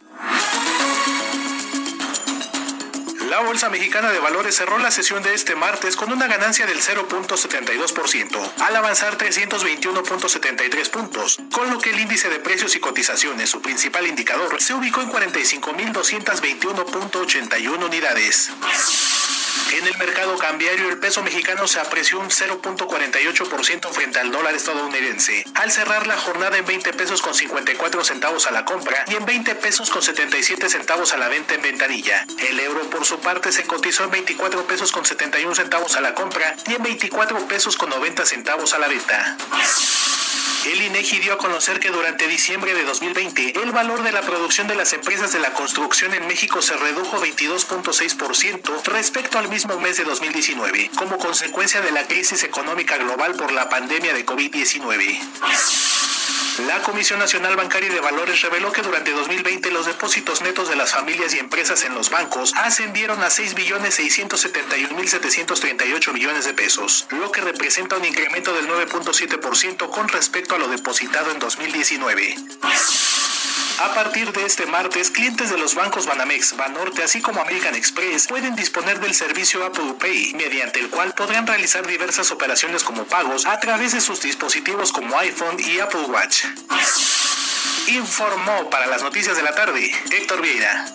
La Bolsa Mexicana de Valores cerró la sesión de este martes con una ganancia del 0.72%, al avanzar 321.73 puntos, con lo que el índice de precios y cotizaciones, su principal indicador, se ubicó en 45.221.81 unidades. En el mercado cambiario, el peso mexicano se apreció un 0.48% frente al dólar estadounidense, al cerrar la jornada en 20 pesos con 54 centavos a la compra y en 20 pesos con 77 centavos a la venta en ventanilla. El euro, por su parte, se cotizó en 24 pesos con 71 centavos a la compra y en 24 pesos con 90 centavos a la venta. El INEGI dio a conocer que durante diciembre de 2020 el valor de la producción de las empresas de la construcción en México se redujo 22.6% respecto al mismo mes de 2019, como consecuencia de la crisis económica global por la pandemia de COVID-19. La Comisión Nacional Bancaria de Valores reveló que durante 2020 los depósitos netos de las familias y empresas en los bancos ascendieron a 6.671.738 millones de pesos, lo que representa un incremento del 9.7% con respecto a lo depositado en 2019. A partir de este martes, clientes de los bancos Banamex, Banorte, así como American Express, pueden disponer del servicio Apple Pay, mediante el cual podrán realizar diversas operaciones como pagos a través de sus dispositivos como iPhone y Apple Watch. Informó para las noticias de la tarde Héctor Vieira.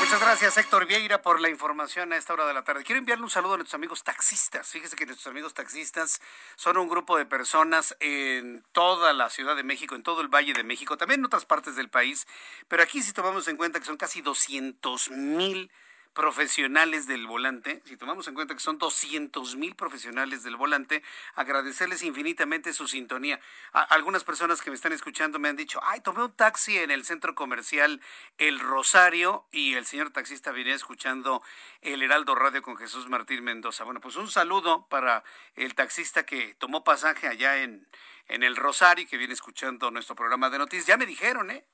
Muchas gracias, Héctor Vieira, por la información a esta hora de la tarde. Quiero enviarle un saludo a nuestros amigos taxistas. Fíjese que nuestros amigos taxistas son un grupo de personas en toda la Ciudad de México, en todo el Valle de México, también en otras partes del país, pero aquí si tomamos en cuenta que son casi 200 mil profesionales del volante, si tomamos en cuenta que son 200 mil profesionales del volante, agradecerles infinitamente su sintonía. algunas personas que me están escuchando me han dicho, ay, tomé un taxi en el centro comercial El Rosario y el señor taxista venía escuchando el Heraldo Radio con Jesús Martín Mendoza. Bueno, pues un saludo para el taxista que tomó pasaje allá en, en El Rosario y que viene escuchando nuestro programa de noticias. Ya me dijeron, ¿eh?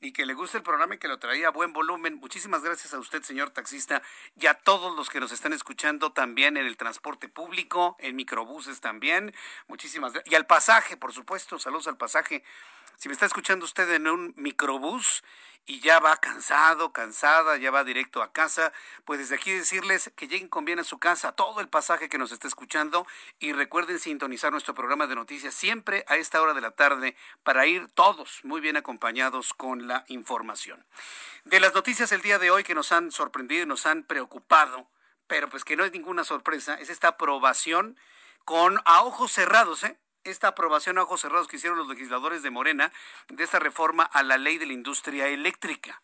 Y que le guste el programa y que lo traía a buen volumen. Muchísimas gracias a usted, señor taxista, y a todos los que nos están escuchando también en el transporte público, en microbuses también. Muchísimas gracias. Y al pasaje, por supuesto, saludos al pasaje. Si me está escuchando usted en un microbús y ya va cansado, cansada, ya va directo a casa, pues desde aquí decirles que lleguen con bien a su casa todo el pasaje que nos está escuchando y recuerden sintonizar nuestro programa de noticias siempre a esta hora de la tarde para ir todos muy bien acompañados con la información. De las noticias el día de hoy que nos han sorprendido y nos han preocupado, pero pues que no es ninguna sorpresa, es esta aprobación con a ojos cerrados, ¿eh? Esta aprobación a ojos cerrados que hicieron los legisladores de Morena de esta reforma a la ley de la industria eléctrica.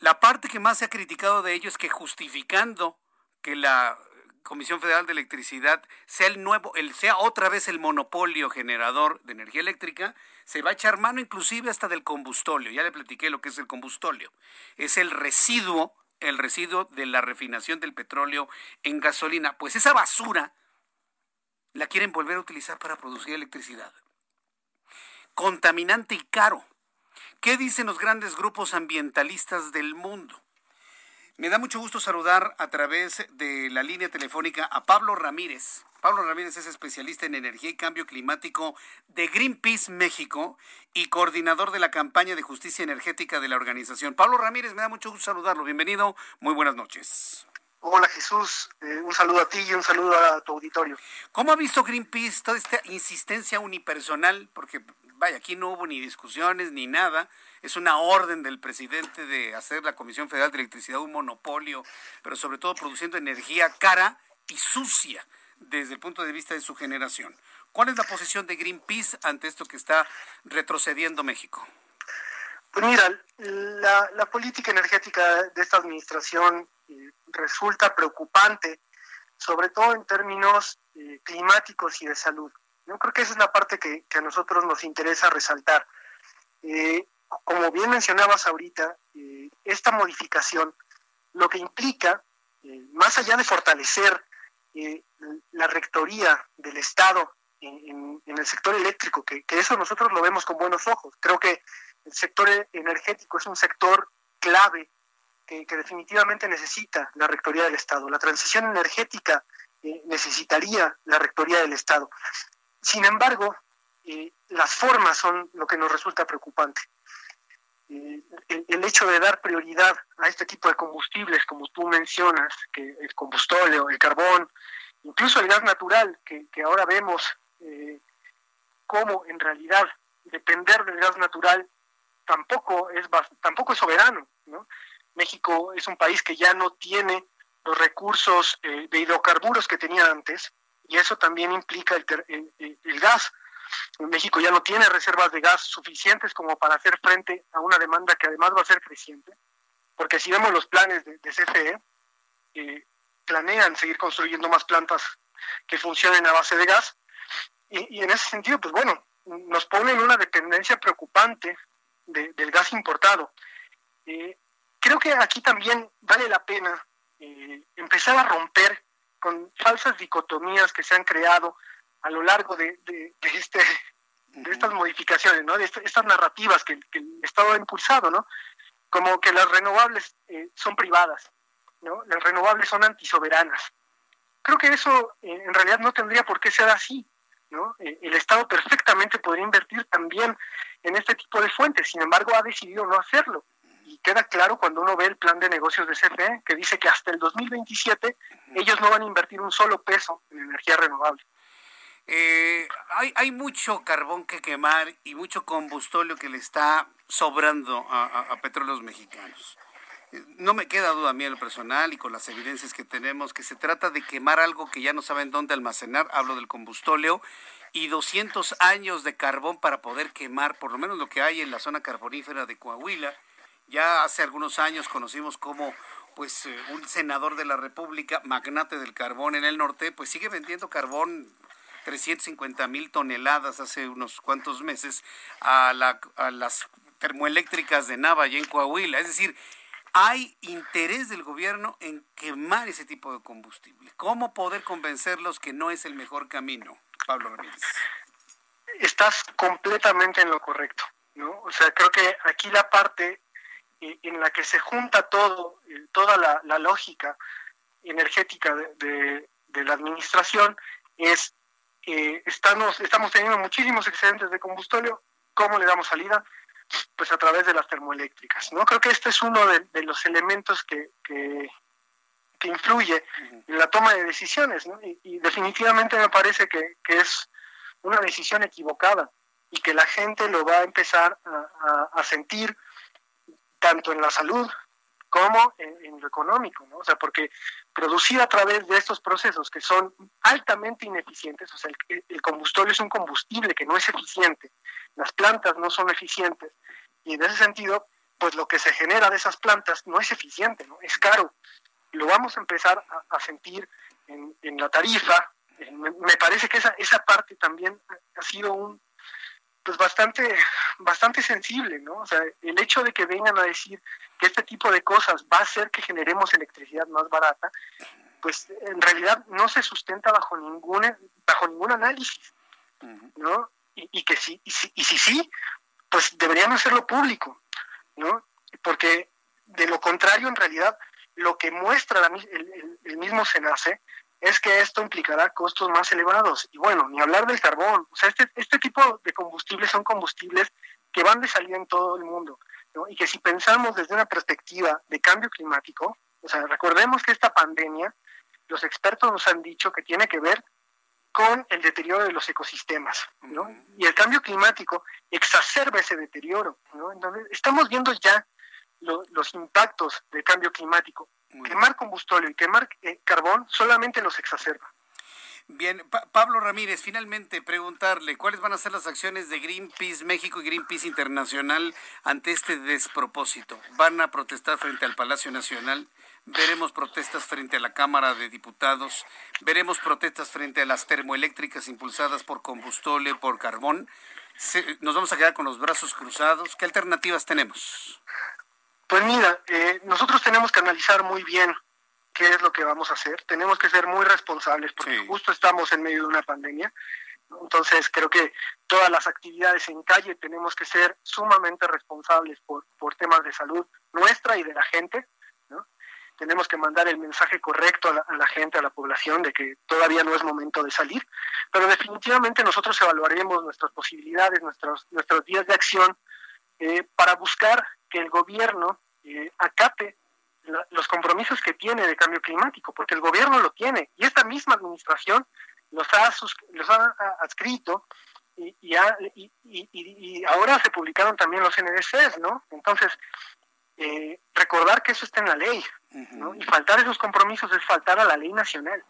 La parte que más se ha criticado de ello es que justificando que la Comisión Federal de Electricidad sea el nuevo, el, sea otra vez el monopolio generador de energía eléctrica, se va a echar mano inclusive hasta del combustóleo. Ya le platiqué lo que es el combustóleo. Es el residuo, el residuo de la refinación del petróleo en gasolina. Pues esa basura la quieren volver a utilizar para producir electricidad. Contaminante y caro. ¿Qué dicen los grandes grupos ambientalistas del mundo? Me da mucho gusto saludar a través de la línea telefónica a Pablo Ramírez. Pablo Ramírez es especialista en energía y cambio climático de Greenpeace México y coordinador de la campaña de justicia energética de la organización. Pablo Ramírez, me da mucho gusto saludarlo. Bienvenido. Muy buenas noches. Hola Jesús, eh, un saludo a ti y un saludo a tu auditorio. ¿Cómo ha visto Greenpeace toda esta insistencia unipersonal? Porque, vaya, aquí no hubo ni discusiones ni nada es una orden del presidente de hacer la Comisión Federal de Electricidad un monopolio, pero sobre todo produciendo energía cara y sucia desde el punto de vista de su generación. ¿Cuál es la posición de Greenpeace ante esto que está retrocediendo México? Pues mira, la, política energética de esta administración eh, resulta preocupante, sobre todo en términos eh, climáticos y de salud. Yo creo que esa es la parte que, a nosotros nos interesa resaltar. Eh, como bien mencionabas ahorita, esta modificación lo que implica, más allá de fortalecer la rectoría del Estado en, el sector eléctrico, que, eso nosotros lo vemos con buenos ojos. Creo que el sector energético es un sector clave que, definitivamente necesita la rectoría del Estado. La transición energética necesitaría la rectoría del Estado. Sin embargo, las formas son lo que nos resulta preocupante el, hecho de dar prioridad a este tipo de combustibles, como tú mencionas, que el combustóleo, el carbón, incluso el gas natural, que, ahora vemos eh, cómo en realidad depender del gas natural tampoco es tampoco es soberano. México es un país que ya no tiene los recursos eh, de hidrocarburos que tenía antes, y eso también implica el gas. México ya no tiene reservas de gas suficientes como para hacer frente a una demanda que además va a ser creciente, porque si vemos los planes de, CFE, eh, planean seguir construyendo más plantas que funcionen a base de gas, y, en ese sentido, pues bueno, nos pone en una dependencia preocupante del gas importado. Eh, creo que aquí también vale la pena eh, empezar a romper con falsas dicotomías que se han creado a lo largo de, este de estas modificaciones, ¿no? de estas narrativas que, el Estado ha impulsado, ¿no? como que las renovables eh, son privadas, ¿no? las renovables son antisoberanas. Creo que eso eh, en realidad no tendría por qué ser así. ¿no? Eh, el Estado perfectamente podría invertir también en este tipo de fuentes, sin embargo ha decidido no hacerlo. Y queda claro cuando uno ve el plan de negocios de CFE, que dice que hasta el 2027 ellos no van a invertir un solo peso en energía renovable. Eh, hay, hay mucho carbón que quemar y mucho combustóleo que le está sobrando a, petróleos mexicanos. No me queda duda a mí en lo personal y con las evidencias que tenemos que se trata de quemar algo que ya no saben dónde almacenar, hablo del combustóleo, y 200 años de carbón para poder quemar por lo menos lo que hay en la zona carbonífera de Coahuila. Ya hace algunos años conocimos cómo pues eh, un senador de la República, magnate del carbón en el norte, pues sigue vendiendo carbón 350 mil toneladas hace unos cuantos meses a, las termoeléctricas de Nava y en Coahuila. Es decir, hay interés del gobierno en quemar ese tipo de combustible. ¿Cómo poder convencerlos que no es el mejor camino, Pablo Ramírez? Estás completamente en lo correcto, ¿no? O sea, creo que aquí la parte eh, en la que se junta todo, eh, toda la, lógica energética de, la administración es estamos, estamos teniendo muchísimos excedentes de combustible, ¿cómo le damos salida? Pues a través de las termoeléctricas, ¿no? Creo que este es uno de, los elementos que, que, influye en la toma de decisiones, ¿no? Y, definitivamente me parece que, es una decisión equivocada y que la gente lo va a empezar a sentir tanto en la salud como en, lo económico, ¿no? O sea, porque producir a través de estos procesos que son altamente ineficientes, o sea, el, combustible es un combustible que no es eficiente, las plantas no son eficientes, y en ese sentido, pues lo que se genera de esas plantas no es eficiente, ¿no? Es caro. Lo vamos a empezar a, sentir en, la tarifa. Me, parece que esa, esa parte también ha sido un pues bastante bastante sensible, ¿no? O sea, el hecho de que vengan a decir que este tipo de cosas va a hacer que generemos electricidad más barata, pues en realidad no se sustenta bajo ningún bajo ningún análisis, ¿no? Y, que sí, y si, y si sí, pues deberían hacerlo público, ¿no? Porque de lo contrario, en realidad, lo que muestra el, mismo SENACE es que esto implicará costos más elevados. Y bueno, ni hablar del carbón. O sea, este, este tipo de combustibles son combustibles que van de salida en todo el mundo. Y que si pensamos desde una perspectiva de cambio climático, o sea, recordemos que esta pandemia, los expertos nos han dicho que tiene que ver con el deterioro de los ecosistemas, ¿no? Y el cambio climático exacerba ese deterioro, ¿no? Entonces, estamos viendo ya los impactos del cambio climático. Quemar combustible y quemar eh, carbón solamente los exacerba. Bien, Pablo Ramírez, finalmente preguntarle cuáles van a ser las acciones de Greenpeace México y Greenpeace Internacional ante este despropósito. ¿Van a protestar frente al Palacio Nacional? ¿Veremos protestas frente a la Cámara de Diputados? ¿Veremos protestas frente a las termoeléctricas impulsadas por combustible, por carbón? ¿Nos vamos a quedar con los brazos cruzados? ¿Qué alternativas tenemos? Pues mira, eh, nosotros tenemos que analizar muy bien qué es lo que vamos a hacer. Tenemos que ser muy responsables porque justo estamos en medio de una pandemia. Entonces creo que todas las actividades en calle tenemos que ser sumamente responsables por, por temas de salud nuestra y de la gente. ¿no? Tenemos que mandar el mensaje correcto a la, a la, gente, a la población, de que todavía no es momento de salir. Pero definitivamente nosotros evaluaremos nuestras posibilidades, nuestros, nuestros días de acción eh, para buscar que el gobierno eh, acate los compromisos que tiene de cambio climático, porque el gobierno lo tiene y esta misma administración los ha, los ha adscrito y, y, y, ahora se publicaron también los NDCs, ¿no? Entonces, eh, recordar que eso está en la ley, ¿no? Y faltar esos compromisos es faltar a la ley nacional.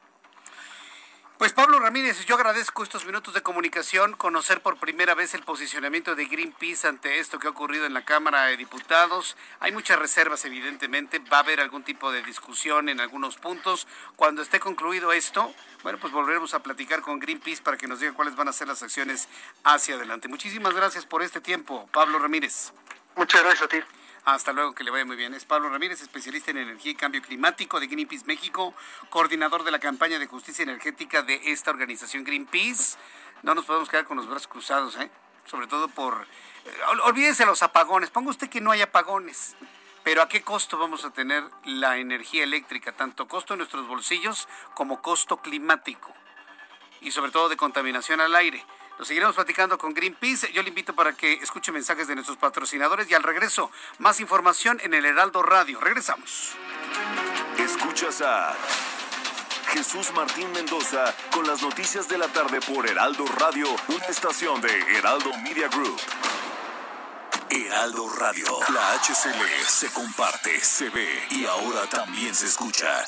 Pues Pablo Ramírez, yo agradezco estos minutos de comunicación, conocer por primera vez el posicionamiento de Greenpeace ante esto que ha ocurrido en la Cámara de Diputados. Hay muchas reservas, evidentemente, va a haber algún tipo de discusión en algunos puntos. Cuando esté concluido esto, bueno, pues volveremos a platicar con Greenpeace para que nos diga cuáles van a ser las acciones hacia adelante. Muchísimas gracias por este tiempo, Pablo Ramírez. Muchas gracias a ti. Hasta luego, que le vaya muy bien. Es Pablo Ramírez, especialista en energía y cambio climático de Greenpeace México, coordinador de la campaña de justicia energética de esta organización Greenpeace. No nos podemos quedar con los brazos cruzados, ¿eh? sobre todo por... Eh, olvídese los apagones, ponga usted que no hay apagones. Pero ¿a qué costo vamos a tener la energía eléctrica? Tanto costo en nuestros bolsillos como costo climático. Y sobre todo de contaminación al aire. Lo seguiremos platicando con Greenpeace. Yo le invito para que escuche mensajes de nuestros patrocinadores y al regreso, más información en el Heraldo Radio. Regresamos. Escuchas a Jesús Martín Mendoza con las noticias de la tarde por Heraldo Radio, una estación de Heraldo Media Group. Heraldo Radio, la HCL se comparte, se ve y ahora también se escucha.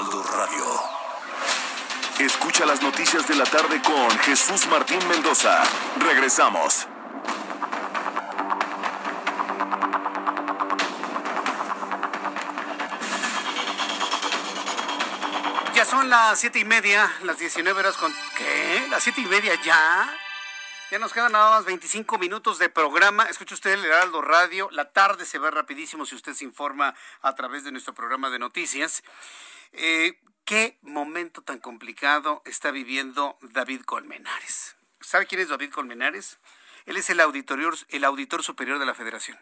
Radio. Escucha las noticias de la tarde con Jesús Martín Mendoza. Regresamos. Ya son las siete y media, las 19 horas con... ¿Qué? ¿Las siete y media ya? Ya nos quedan nada más 25 minutos de programa. Escucha usted el Heraldo Radio. La tarde se va rapidísimo si usted se informa a través de nuestro programa de noticias. Eh, ¿Qué momento tan complicado está viviendo David Colmenares? ¿Sabe quién es David Colmenares? Él es el, auditor, el auditor superior de la federación.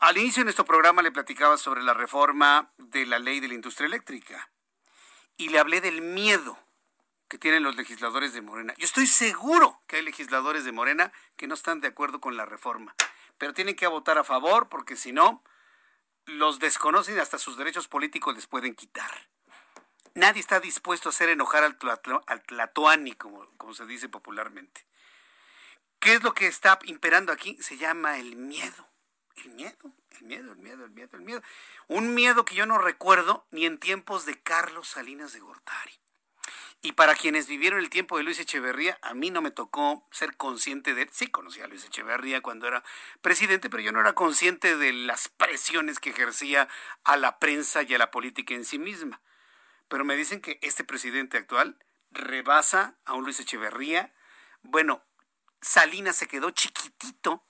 Al inicio de nuestro programa le platicaba sobre la reforma de la ley de la industria eléctrica y le hablé del miedo que tienen los legisladores de Morena. Yo estoy seguro que hay legisladores de Morena que no están de acuerdo con la reforma, pero tienen que votar a favor porque si no, los desconocen hasta sus derechos políticos les pueden quitar. Nadie está dispuesto a hacer enojar al, tlatoani, como, como se dice popularmente. ¿Qué es lo que está imperando aquí? Se llama el miedo. El miedo, el miedo, el miedo, el miedo, el miedo. Un miedo que yo no recuerdo ni en tiempos de Carlos Salinas de Gortari. Y para quienes vivieron el tiempo de Luis Echeverría, a mí no me tocó ser consciente de... Sí, conocía a Luis Echeverría cuando era presidente, pero yo no era consciente de las presiones que ejercía a la prensa y a la política en sí misma. Pero me dicen que este presidente actual rebasa a un Luis Echeverría. Bueno, Salinas se quedó chiquitito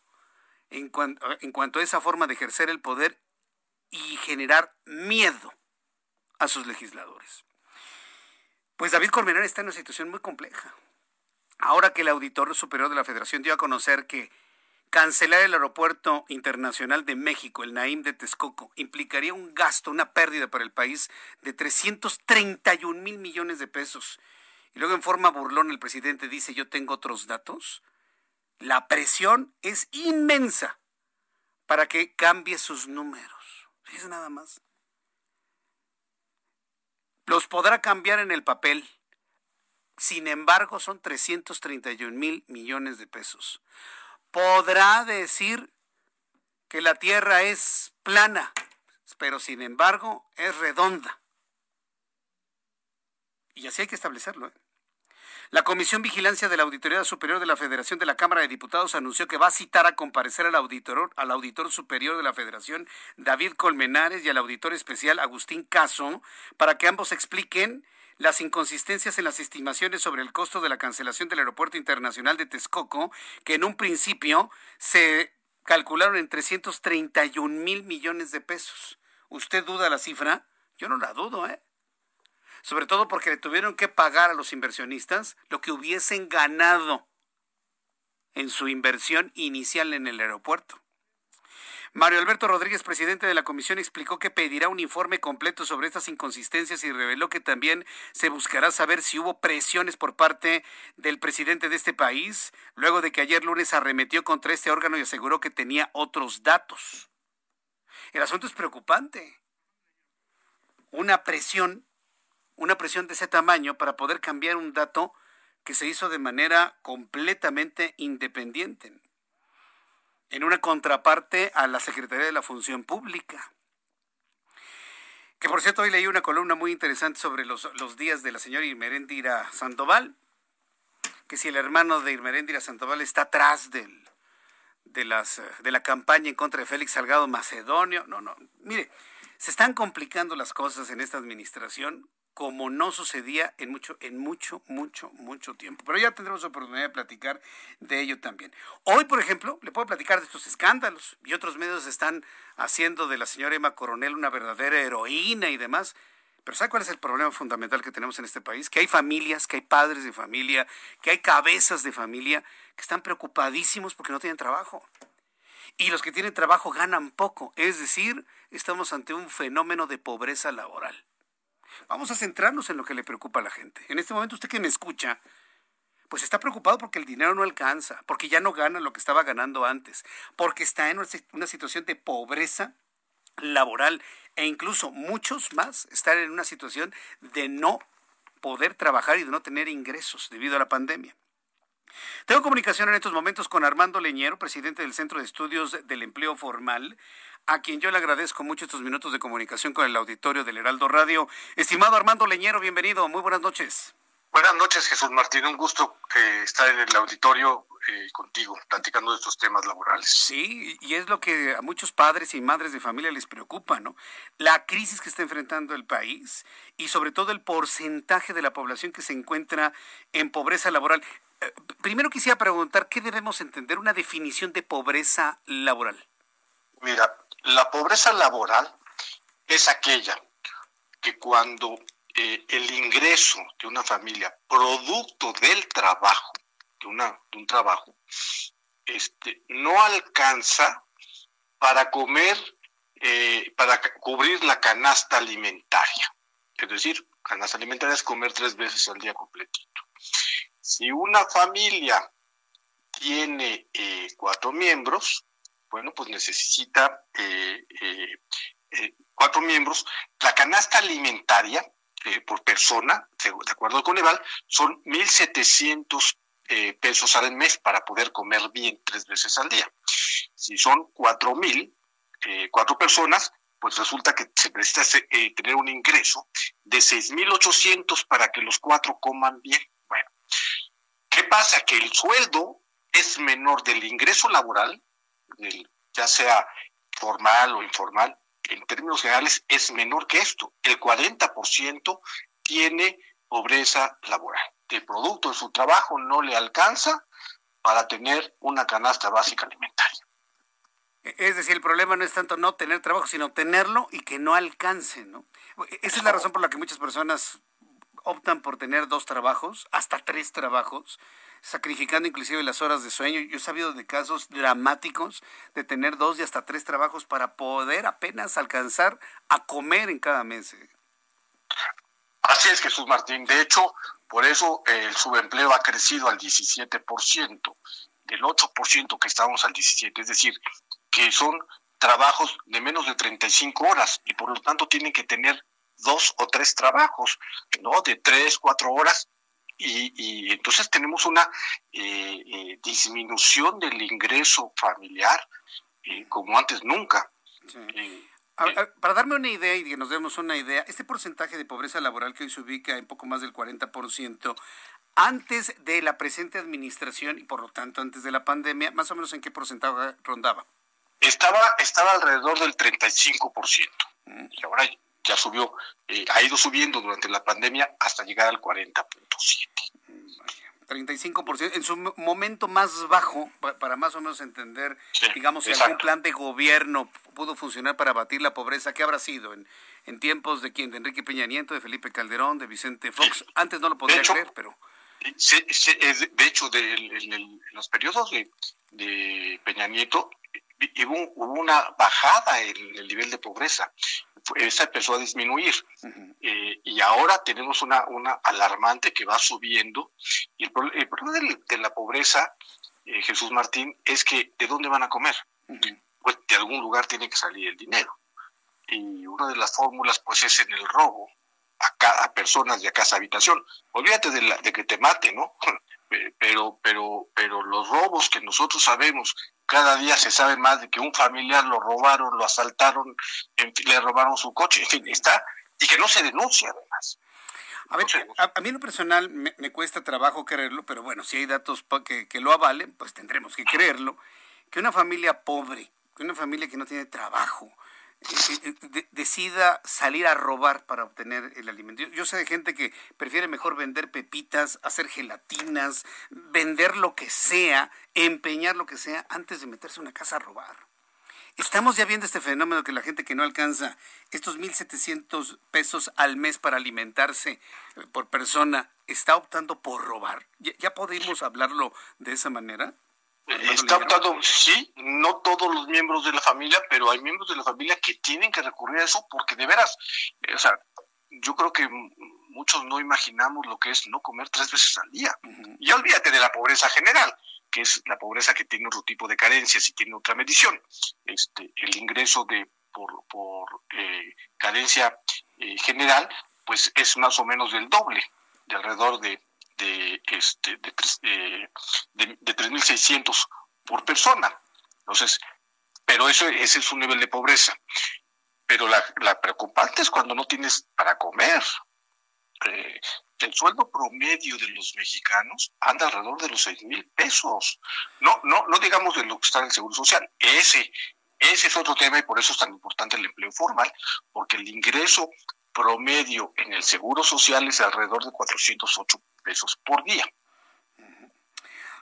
en cuanto, en cuanto a esa forma de ejercer el poder y generar miedo a sus legisladores. Pues David Colmenar está en una situación muy compleja. Ahora que el Auditor Superior de la Federación dio a conocer que cancelar el Aeropuerto Internacional de México, el Naim de Texcoco, implicaría un gasto, una pérdida para el país de 331 mil millones de pesos. Y luego en forma burlón el presidente dice yo tengo otros datos. La presión es inmensa para que cambie sus números. Es nada más los podrá cambiar en el papel. Sin embargo, son 331 mil millones de pesos. Podrá decir que la Tierra es plana, pero sin embargo es redonda. Y así hay que establecerlo. ¿eh? La Comisión Vigilancia de la Auditoría Superior de la Federación de la Cámara de Diputados anunció que va a citar a comparecer al auditor, al auditor superior de la Federación, David Colmenares, y al auditor especial, Agustín Caso, para que ambos expliquen las inconsistencias en las estimaciones sobre el costo de la cancelación del Aeropuerto Internacional de Texcoco, que en un principio se calcularon en 331 mil millones de pesos. ¿Usted duda la cifra? Yo no la dudo, ¿eh? Sobre todo porque le tuvieron que pagar a los inversionistas lo que hubiesen ganado en su inversión inicial en el aeropuerto. Mario Alberto Rodríguez, presidente de la comisión, explicó que pedirá un informe completo sobre estas inconsistencias y reveló que también se buscará saber si hubo presiones por parte del presidente de este país, luego de que ayer lunes arremetió contra este órgano y aseguró que tenía otros datos. El asunto es preocupante. Una presión una presión de ese tamaño para poder cambiar un dato que se hizo de manera completamente independiente, en una contraparte a la Secretaría de la Función Pública. Que por cierto, hoy leí una columna muy interesante sobre los, días de la señora Irmeréndira Sandoval, que si el hermano de Irmeréndira Sandoval está atrás del, de, las, de la campaña en contra de Félix Salgado Macedonio. No, no, mire, se están complicando las cosas en esta administración como no sucedía en mucho, en mucho, mucho, mucho tiempo. Pero ya tendremos oportunidad de platicar de ello también. Hoy, por ejemplo, le puedo platicar de estos escándalos y otros medios están haciendo de la señora Emma Coronel una verdadera heroína y demás. Pero ¿sabe cuál es el problema fundamental que tenemos en este país? Que hay familias, que hay padres de familia, que hay cabezas de familia que están preocupadísimos porque no tienen trabajo. Y los que tienen trabajo ganan poco. Es decir, estamos ante un fenómeno de pobreza laboral. Vamos a centrarnos en lo que le preocupa a la gente. En este momento usted que me escucha, pues está preocupado porque el dinero no alcanza, porque ya no gana lo que estaba ganando antes, porque está en una situación de pobreza laboral e incluso muchos más están en una situación de no poder trabajar y de no tener ingresos debido a la pandemia. Tengo comunicación en estos momentos con Armando Leñero, presidente del Centro de Estudios del Empleo Formal, a quien yo le agradezco mucho estos minutos de comunicación con el auditorio del Heraldo Radio. Estimado Armando Leñero, bienvenido, muy buenas noches. Buenas noches, Jesús Martín. Un gusto eh, estar en el auditorio eh, contigo, platicando de estos temas laborales. Sí, y es lo que a muchos padres y madres de familia les preocupa, ¿no? La crisis que está enfrentando el país y sobre todo el porcentaje de la población que se encuentra en pobreza laboral. Primero quisiera preguntar, ¿qué debemos entender una definición de pobreza laboral? Mira, la pobreza laboral es aquella que cuando eh, el ingreso de una familia, producto del trabajo, de un trabajo, este, no alcanza para comer, eh, para cubrir la canasta alimentaria. Es decir, canasta alimentaria es comer tres veces al día completito. Si una familia tiene eh, cuatro miembros, bueno, pues necesita eh, eh, cuatro miembros. La canasta alimentaria por persona, de acuerdo con EVAL, son 1.700 eh, pesos al mes para poder comer bien tres veces al día. Si son cuatro mil, cuatro personas, pues resulta que se necesita tener un ingreso de 6.800 para que los cuatro coman bien. ¿Qué pasa? Que el sueldo es menor del ingreso laboral, ya sea formal o informal, en términos generales es menor que esto. El 40% tiene pobreza laboral. El producto de su trabajo no le alcanza para tener una canasta básica alimentaria. Es decir, el problema no es tanto no tener trabajo, sino tenerlo y que no alcance, ¿no? Esa es la razón por la que muchas personas optan por tener dos trabajos, hasta tres trabajos, sacrificando inclusive las horas de sueño. Yo he sabido de casos dramáticos de tener dos y hasta tres trabajos para poder apenas alcanzar a comer en cada mes. ¿eh? Así es, Jesús Martín. De hecho, por eso el subempleo ha crecido al 17%, del 8% que estábamos al 17%. Es decir, que son trabajos de menos de 35 horas y por lo tanto tienen que tener dos o tres trabajos, ¿no? De tres, cuatro horas. Y, entonces tenemos una eh, eh, disminución del ingreso familiar eh, como antes nunca. para darme una idea y que nos demos una idea, este porcentaje de pobreza laboral que hoy se ubica en poco más del 40%, antes de la presente administración y por lo tanto antes de la pandemia, más o menos en qué porcentaje rondaba? Estaba, estaba alrededor del 35%. Y ahora ya subió, eh, ha ido subiendo durante la pandemia hasta llegar al 40.7. 35%, en su momento más bajo, para más o menos entender, digamos, si algún plan de gobierno pudo funcionar para abatir la pobreza, ¿qué habrá sido? ¿En, en tiempos de quién? ¿De Enrique Peña Nieto, de Felipe Calderón, de Vicente Fox? Antes no lo podía creer, pero... de hecho, de, en, los periodos de, de Peña Nieto, hubo, una bajada en el nivel de pobreza. Esa empezó a disminuir. Eh, y ahora tenemos una, una alarmante que va subiendo. Y el, problema de, la pobreza, eh, Jesús Martín, es que ¿de dónde van a comer? Pues de algún lugar tiene que salir el dinero. Y una de las fórmulas, pues, es en el robo a, cada, personas de a casa habitación. Olvídate de, la, de que te mate, ¿no? [LAUGHS] pero, pero, pero los robos que nosotros sabemos cada día se sabe más de que un familiar lo robaron, lo asaltaron, le robaron su coche, en fin, está, y que no se denuncia además. A, ver, a, mí en lo personal me, cuesta trabajo creerlo, pero bueno, si hay datos que, que lo avalen, pues tendremos que creerlo, que una familia pobre, que una familia que no tiene trabajo, decida salir a robar para obtener el alimento. Yo, sé de gente que prefiere mejor vender pepitas, hacer gelatinas, vender lo que sea, empeñar lo que sea antes de meterse a una casa a robar. Estamos ya viendo este fenómeno que la gente que no alcanza estos 1.700 pesos al mes para alimentarse eh, por persona está optando por robar. ¿Ya, podemos hablarlo de esa manera? Está optando, sí, no todos los miembros de la familia, pero hay miembros de la familia que tienen que recurrir a eso porque de veras, eh, o sea, yo creo que muchos no imaginamos lo que es no comer tres veces al día. Y olvídate de la pobreza general, que es la pobreza que tiene otro tipo de carencias y tiene otra medición. Este, el ingreso de por, por eh, carencia eh, general, pues es más o menos del doble, de alrededor de de, este, de, eh, de, de 3.600 por persona. Entonces, pero eso, ese es un nivel de pobreza. Pero la, la preocupante es cuando no tienes para comer. Eh, el sueldo promedio de los mexicanos anda alrededor de los seis mil pesos. No, no, no digamos de lo que está en el Seguro Social. Ese, ese es otro tema y por eso es tan importante el empleo formal, porque el ingreso promedio en el Seguro Social es alrededor de 408 pesos por día.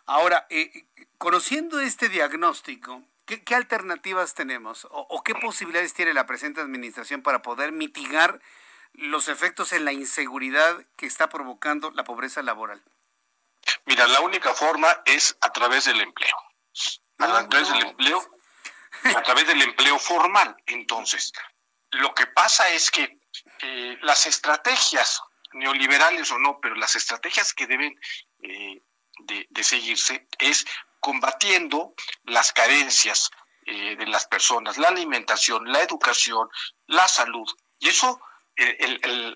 Ahora, eh, conociendo este diagnóstico, ¿qué, alternativas tenemos o, qué posibilidades tiene la presente administración para poder mitigar los efectos en la inseguridad que está provocando la pobreza laboral? Mira, la única forma es a través del empleo. A través del empleo, a través del empleo formal. Entonces, lo que pasa es que eh, las estrategias neoliberales o no, pero las estrategias que deben eh, de, seguirse es combatiendo las carencias eh, de las personas, la alimentación, la educación, la salud. Y eso,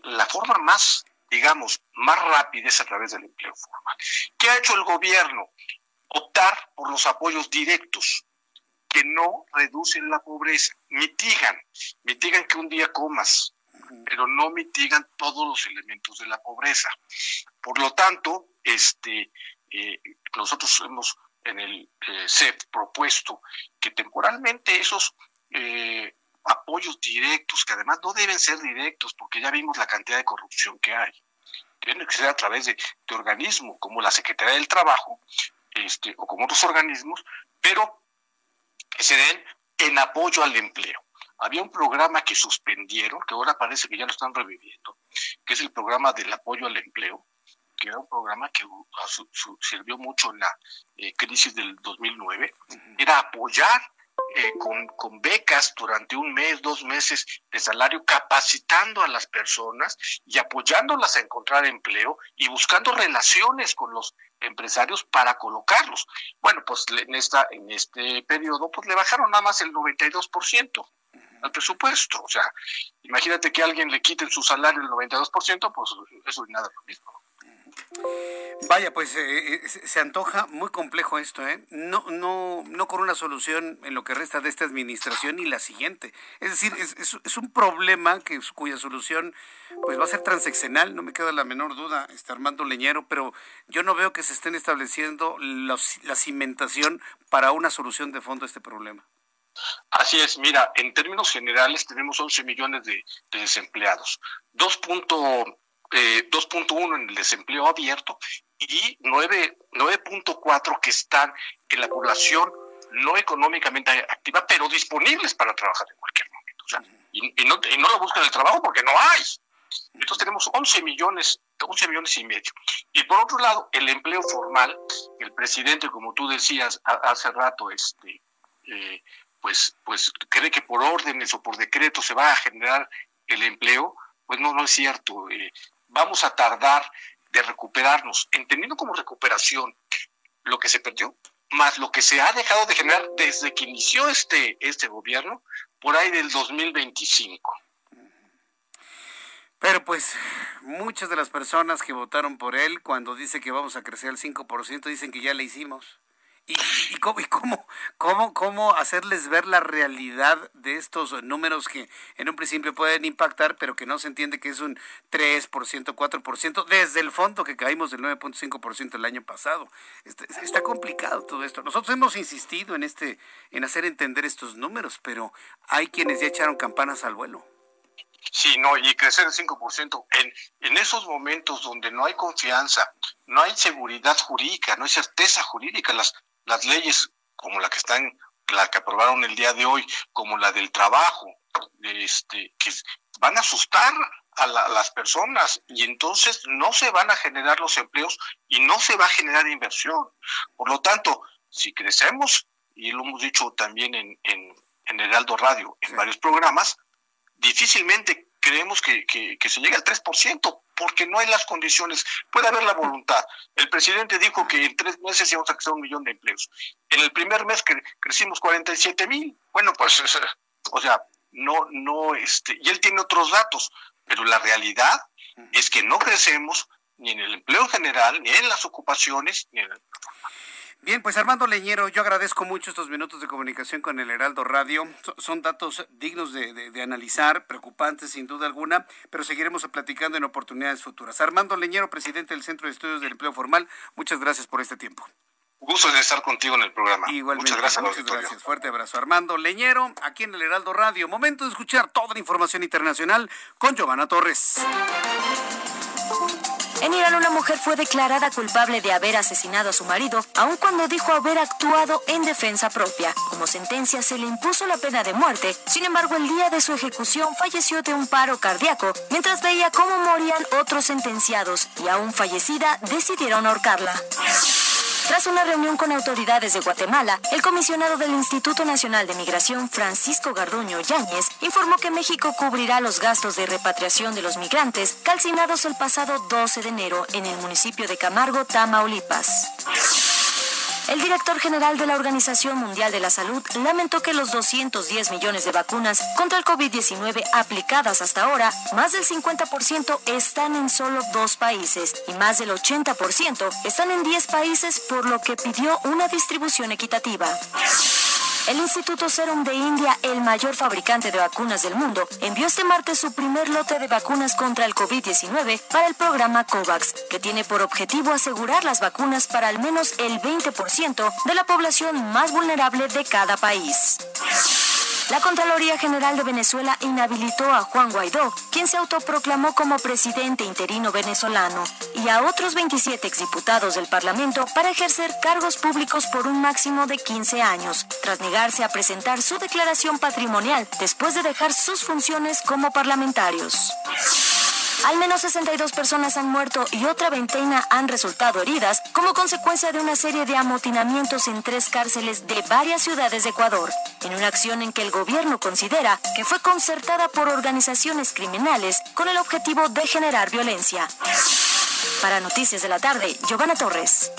la forma más digamos, más rápida es a través del empleo formal. ¿Qué ha hecho el gobierno? Optar por los apoyos directos que no reducen la pobreza, mitigan, mitigan que un día comas, pero no mitigan todos los elementos de la pobreza. Por lo tanto, este, eh, nosotros hemos en el eh, CEP propuesto que temporalmente esos eh, apoyos directos, que además no deben ser directos porque ya vimos la cantidad de corrupción que hay, tienen que ser a través de, de organismos como la Secretaría del Trabajo este, o como otros organismos, pero que se den en apoyo al empleo. Había un programa que suspendieron, que ahora parece que ya lo están reviviendo, que es el programa del apoyo al empleo, que era un programa que uh, sirvió mucho en la eh, crisis del 2009, era apoyar eh, con, con, becas durante un mes, dos meses de salario, capacitando a las personas y apoyándolas a encontrar empleo y buscando relaciones con los empresarios para colocarlos. Bueno, pues en, esta, en este periodo pues le bajaron nada más el 92% al presupuesto. O sea, imagínate que alguien le quiten su salario el 92%, pues eso es nada lo mismo. Vaya, pues eh, eh, se antoja muy complejo esto, ¿eh? No, no, no con una solución en lo que resta de esta administración y la siguiente. Es decir, es, es, un problema que, cuya solución pues va a ser transeccional, no me queda la menor duda, está Armando Leñero, pero yo no veo que se estén estableciendo la cimentación para una solución de fondo a este problema. Así es, mira, en términos generales tenemos 11 millones de, de desempleados, 2.1 eh, en el desempleo abierto y 9.4 que están en la población no económicamente activa, pero disponibles para trabajar en cualquier momento. O sea, y, no, y no lo buscan el trabajo porque no hay. Entonces tenemos 11 millones, 11 millones y medio. Y por otro lado, el empleo formal, el presidente, como tú decías hace rato, este, eh, pues, pues cree que por órdenes o por decreto se va a generar el empleo, pues no, no es cierto. Eh, vamos a tardar de recuperarnos, entendiendo como recuperación lo que se perdió, más lo que se ha dejado de generar desde que inició este, este gobierno, por ahí del 2025. Pero pues muchas de las personas que votaron por él, cuando dice que vamos a crecer al 5%, dicen que ya le hicimos. [LAUGHS] ¿Y, y, cómo, y cómo, cómo, cómo, hacerles ver la realidad de estos números que en un principio pueden impactar, pero que no se entiende que es un 3%, 4%, desde el fondo que caímos del 9.5% el año pasado? Está, está, complicado todo esto. Nosotros hemos insistido en, este, en hacer entender estos números, pero hay quienes ya echaron campanas al vuelo. Sí, no, y crecer el 5%. En, en esos momentos donde no hay confianza, no hay seguridad jurídica, no hay certeza jurídica, las, las leyes como la que están, la que aprobaron el día de hoy, como la del trabajo, este, que van a asustar a, las personas y entonces no se van a generar los empleos y no se va a generar inversión. Por lo tanto, si crecemos, y lo hemos dicho también en, en, en Heraldo Radio, en varios programas, difícilmente creemos que, que, se llegue al 3%, porque no hay las condiciones. Puede haber la voluntad. El presidente dijo que en tres meses íbamos a crear un millón de empleos. En el primer mes cre crecimos 47 mil. Bueno, pues, o sea, no, no, este, y él tiene otros datos, pero la realidad es que no crecemos ni en el empleo general, ni en las ocupaciones, ni en el Bien, pues Armando Leñero, yo agradezco mucho estos minutos de comunicación con el Heraldo Radio. Son datos dignos de, analizar, preocupantes sin duda alguna, pero seguiremos platicando en oportunidades futuras. Armando Leñero, presidente del Centro de Estudios del Empleo Formal, muchas gracias por este tiempo. Gusto de estar contigo en el programa. Igualmente. Muchas gracias. Muchas gracias. Fuerte abrazo. Armando Leñero, aquí en el Heraldo Radio. Momento de escuchar toda la información internacional con Giovanna Torres. En Irán, una mujer fue declarada culpable de haber asesinado a su marido, aun cuando dijo haber actuado en defensa propia. Como sentencia, se le impuso la pena de muerte. Sin embargo, el día de su ejecución falleció de un paro cardíaco, mientras veía cómo morían otros sentenciados, y aún fallecida decidieron ahorcarla. Tras una reunión con autoridades de Guatemala, el comisionado del Instituto Nacional de Migración, Francisco Garduño Yáñez, informó que México cubrirá los gastos de repatriación de los migrantes calcinados el pasado 12 de enero en el municipio de Camargo, Tamaulipas. El director general de la Organización Mundial de la Salud lamentó que los 210 millones de vacunas contra el COVID-19 aplicadas hasta ahora, más del 50% están en solo dos países y más del 80% están en 10 países, por lo que pidió una distribución equitativa. El Instituto Serum de India, el mayor fabricante de vacunas del mundo, envió este martes su primer lote de vacunas contra el COVID-19 para el programa COVAX, que tiene por objetivo asegurar las vacunas para al menos el 20% de la población más vulnerable de cada país. La Contraloría General de Venezuela inhabilitó a Juan Guaidó, quien se autoproclamó como presidente interino venezolano, y a otros 27 exdiputados del Parlamento para ejercer cargos públicos por un máximo de 15 años, tras negarse a presentar su declaración patrimonial después de dejar sus funciones como parlamentarios. Al menos 62 personas han muerto y otra veintena han resultado heridas como consecuencia de una serie de amotinamientos en tres cárceles de varias ciudades de Ecuador, en una acción en que el gobierno considera que fue concertada por organizaciones criminales con el objetivo de generar violencia. Para Noticias de la Tarde, Giovanna Torres.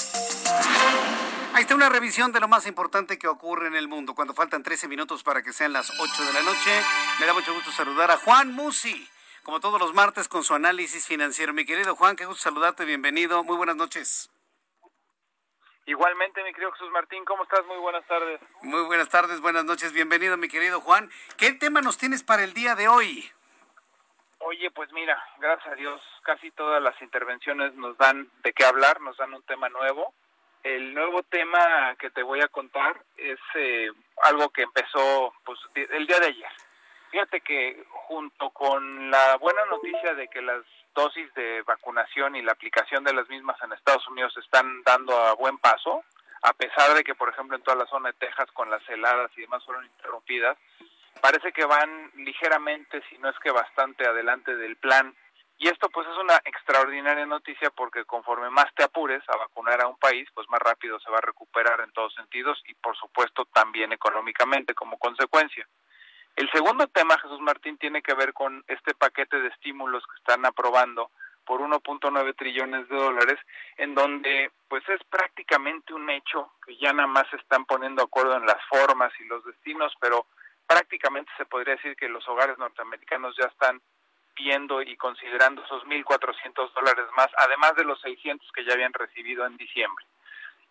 Ahí está una revisión de lo más importante que ocurre en el mundo. Cuando faltan 13 minutos para que sean las 8 de la noche, me da mucho gusto saludar a Juan Musi como todos los martes, con su análisis financiero. Mi querido Juan, qué gusto saludarte, bienvenido, muy buenas noches. Igualmente, mi querido Jesús Martín, ¿cómo estás? Muy buenas tardes. Muy buenas tardes, buenas noches, bienvenido, mi querido Juan. ¿Qué tema nos tienes para el día de hoy? Oye, pues mira, gracias a Dios, casi todas las intervenciones nos dan de qué hablar, nos dan un tema nuevo. El nuevo tema que te voy a contar es eh, algo que empezó pues el día de ayer. Fíjate que junto con la buena noticia de que las dosis de vacunación y la aplicación de las mismas en Estados Unidos están dando a buen paso, a pesar de que, por ejemplo, en toda la zona de Texas con las heladas y demás fueron interrumpidas, parece que van ligeramente, si no es que bastante adelante del plan. Y esto pues es una extraordinaria noticia porque conforme más te apures a vacunar a un país, pues más rápido se va a recuperar en todos sentidos y por supuesto también económicamente como consecuencia. El segundo tema, Jesús Martín, tiene que ver con este paquete de estímulos que están aprobando por 1.9 trillones de dólares, en donde pues es prácticamente un hecho que ya nada más se están poniendo acuerdo en las formas y los destinos, pero prácticamente se podría decir que los hogares norteamericanos ya están viendo y considerando esos 1.400 dólares más, además de los 600 que ya habían recibido en diciembre.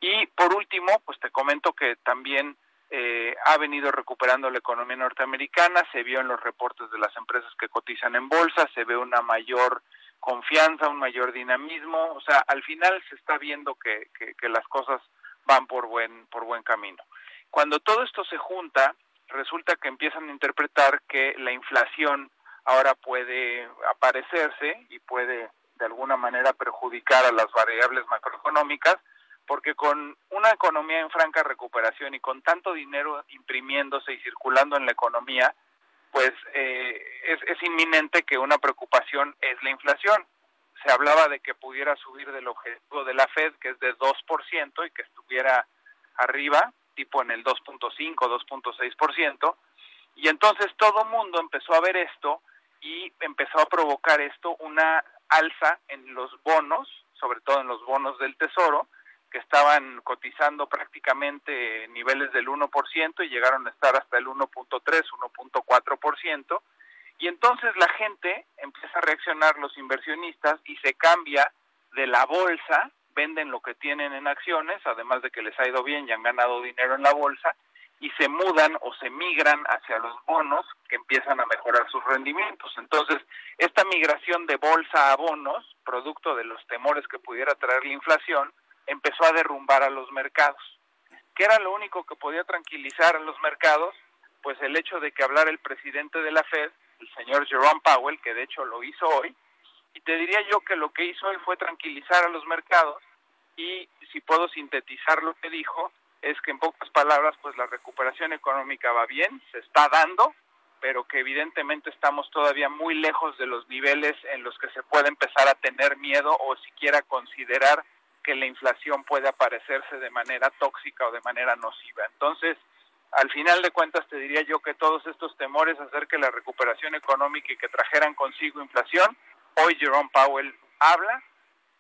Y por último, pues te comento que también eh, ha venido recuperando la economía norteamericana, se vio en los reportes de las empresas que cotizan en bolsa, se ve una mayor confianza, un mayor dinamismo, o sea, al final se está viendo que, las cosas van por buen, por buen camino. Cuando todo esto se junta, resulta que empiezan a interpretar que la inflación ahora puede aparecerse y puede de alguna manera perjudicar a las variables macroeconómicas, porque con una economía en franca recuperación y con tanto dinero imprimiéndose y circulando en la economía, pues eh, es, es inminente que una preocupación es la inflación. Se hablaba de que pudiera subir del objetivo de la Fed, que es de 2%, y que estuviera arriba, tipo en el 2.5, 2.6%, y entonces todo mundo empezó a ver esto y empezó a provocar esto una alza en los bonos, sobre todo en los bonos del Tesoro, que estaban cotizando prácticamente niveles del 1% y llegaron a estar hasta el 1.3, 1.4%. Y entonces la gente empieza a reaccionar, los inversionistas, y se cambia de la bolsa, venden lo que tienen en acciones, además de que les ha ido bien y han ganado dinero en la bolsa, y se mudan o se migran hacia los bonos que empiezan a mejorar sus rendimientos. Entonces, esta migración de bolsa a bonos, producto de los temores que pudiera traer la inflación, empezó a derrumbar a los mercados. ¿Qué era lo único que podía tranquilizar a los mercados? Pues el hecho de que hablara el presidente de la Fed, el señor Jerome Powell, que de hecho lo hizo hoy, y te diría yo que lo que hizo hoy fue tranquilizar a los mercados y si puedo sintetizar lo que dijo, es que en pocas palabras pues la recuperación económica va bien, se está dando, pero que evidentemente estamos todavía muy lejos de los niveles en los que se puede empezar a tener miedo o siquiera considerar que la inflación puede aparecerse de manera tóxica o de manera nociva. Entonces, al final de cuentas te diría yo que todos estos temores acerca de la recuperación económica y que trajeran consigo inflación, hoy Jerome Powell habla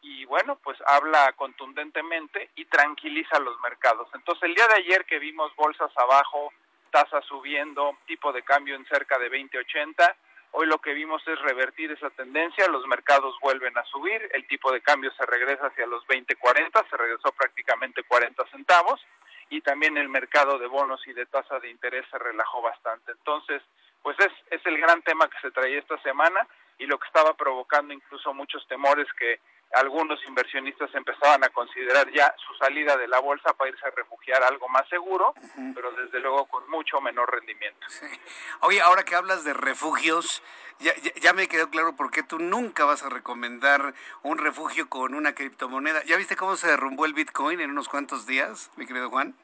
y bueno, pues habla contundentemente y tranquiliza los mercados. Entonces el día de ayer que vimos bolsas abajo, tasas subiendo, tipo de cambio en cerca de 20.80, hoy lo que vimos es revertir esa tendencia, los mercados vuelven a subir, el tipo de cambio se regresa hacia los 20.40, se regresó prácticamente 40 centavos y también el mercado de bonos y de tasa de interés se relajó bastante. Entonces, pues es, es el gran tema que se traía esta semana y lo que estaba provocando incluso muchos temores que algunos inversionistas empezaban a considerar ya su salida de la bolsa para irse a refugiar algo más seguro, pero desde luego con mucho menor rendimiento. Oye, ahora que hablas de refugios, ya, ya, me quedó claro por qué tú nunca vas a recomendar un refugio con una criptomoneda. ¿Ya viste cómo se derrumbó el Bitcoin en unos cuantos días, mi querido Juan?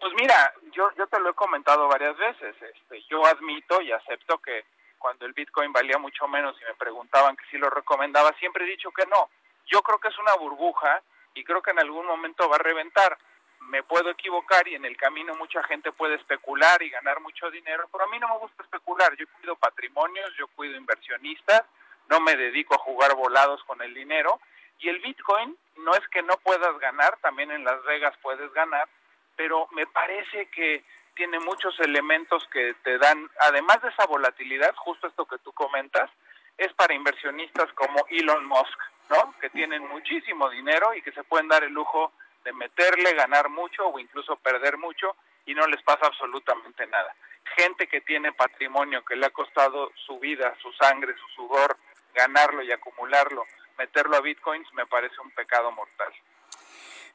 Pues mira, yo, yo te lo he comentado varias veces. Este, yo admito y acepto que cuando el Bitcoin valía mucho menos y me preguntaban que si lo recomendaba, siempre he dicho que no. Yo creo que es una burbuja y creo que en algún momento va a reventar. Me puedo equivocar y en el camino mucha gente puede especular y ganar mucho dinero, pero a mí no me gusta especular. Yo cuido patrimonios, yo cuido inversionistas, no me dedico a jugar volados con el dinero. Y el Bitcoin no es que no puedas ganar, también en Las Vegas puedes ganar, pero me parece que tiene muchos elementos que te dan, además de esa volatilidad, justo esto que tú comentas, es para inversionistas como Elon Musk, ¿no? Que tienen muchísimo dinero y que se pueden dar el lujo de meterle, ganar mucho o incluso perder mucho y no les pasa absolutamente nada. Gente que tiene patrimonio que le ha costado su vida, su sangre, su sudor, ganarlo y acumularlo, meterlo a bitcoins me parece un pecado mortal.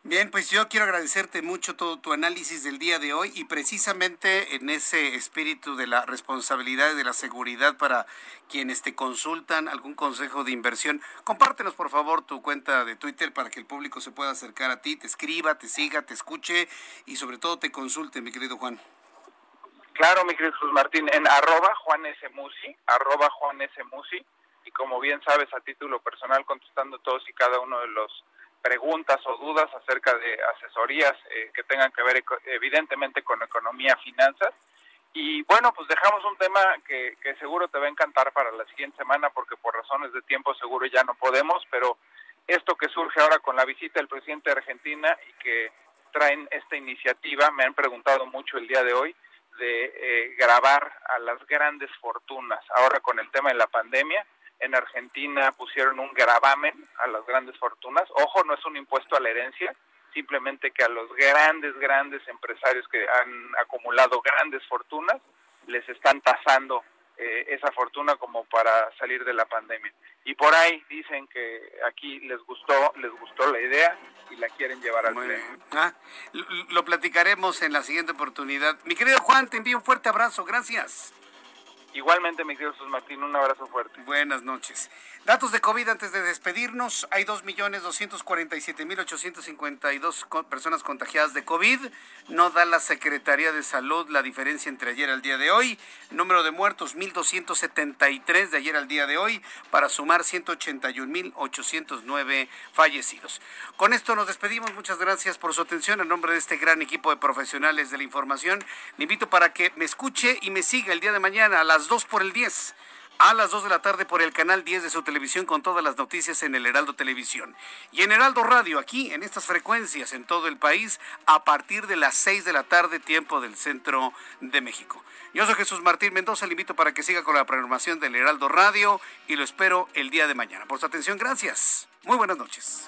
Bien, pues yo quiero agradecerte mucho todo tu análisis del día de hoy y precisamente en ese espíritu de la responsabilidad y de la seguridad para quienes te consultan algún consejo de inversión, compártenos por favor tu cuenta de Twitter para que el público se pueda acercar a ti, te escriba, te siga, te escuche y sobre todo te consulte, mi querido Juan. Claro, mi querido Jesús Martín, en arroba Juan S. Y como bien sabes, a título personal, contestando todos y cada uno de los preguntas o dudas acerca de asesorías eh, que tengan que ver evidentemente con economía, finanzas. Y bueno, pues dejamos un tema que, que seguro te va a encantar para la siguiente semana porque por razones de tiempo seguro ya no podemos, pero esto que surge ahora con la visita del presidente de Argentina y que traen esta iniciativa, me han preguntado mucho el día de hoy, de eh, grabar a las grandes fortunas. Ahora con el tema de la pandemia, en Argentina pusieron un gravamen a las grandes fortunas. Ojo, no es un impuesto a la herencia, simplemente que a los grandes, grandes empresarios que han acumulado grandes fortunas les están tasando eh, esa fortuna como para salir de la pandemia. Y por ahí dicen que aquí les gustó, les gustó la idea y la quieren llevar al pleno. Ah, lo platicaremos en la siguiente oportunidad. Mi querido Juan, te envío un fuerte abrazo. Gracias. Igualmente, mi querido Jesús Martín, un abrazo fuerte. Buenas noches. Datos de COVID antes de despedirnos. Hay 2.247.852 personas contagiadas de COVID. No da la Secretaría de Salud la diferencia entre ayer al día de hoy. Número de muertos 1.273 de ayer al día de hoy para sumar 181.809 fallecidos. Con esto nos despedimos. Muchas gracias por su atención. En nombre de este gran equipo de profesionales de la información, le invito para que me escuche y me siga el día de mañana a las 2 por el 10 a las 2 de la tarde por el canal 10 de su televisión con todas las noticias en el Heraldo Televisión. Y en Heraldo Radio, aquí en estas frecuencias en todo el país, a partir de las 6 de la tarde, tiempo del centro de México. Yo soy Jesús Martín Mendoza, le invito para que siga con la programación del Heraldo Radio y lo espero el día de mañana. Por su atención, gracias. Muy buenas noches.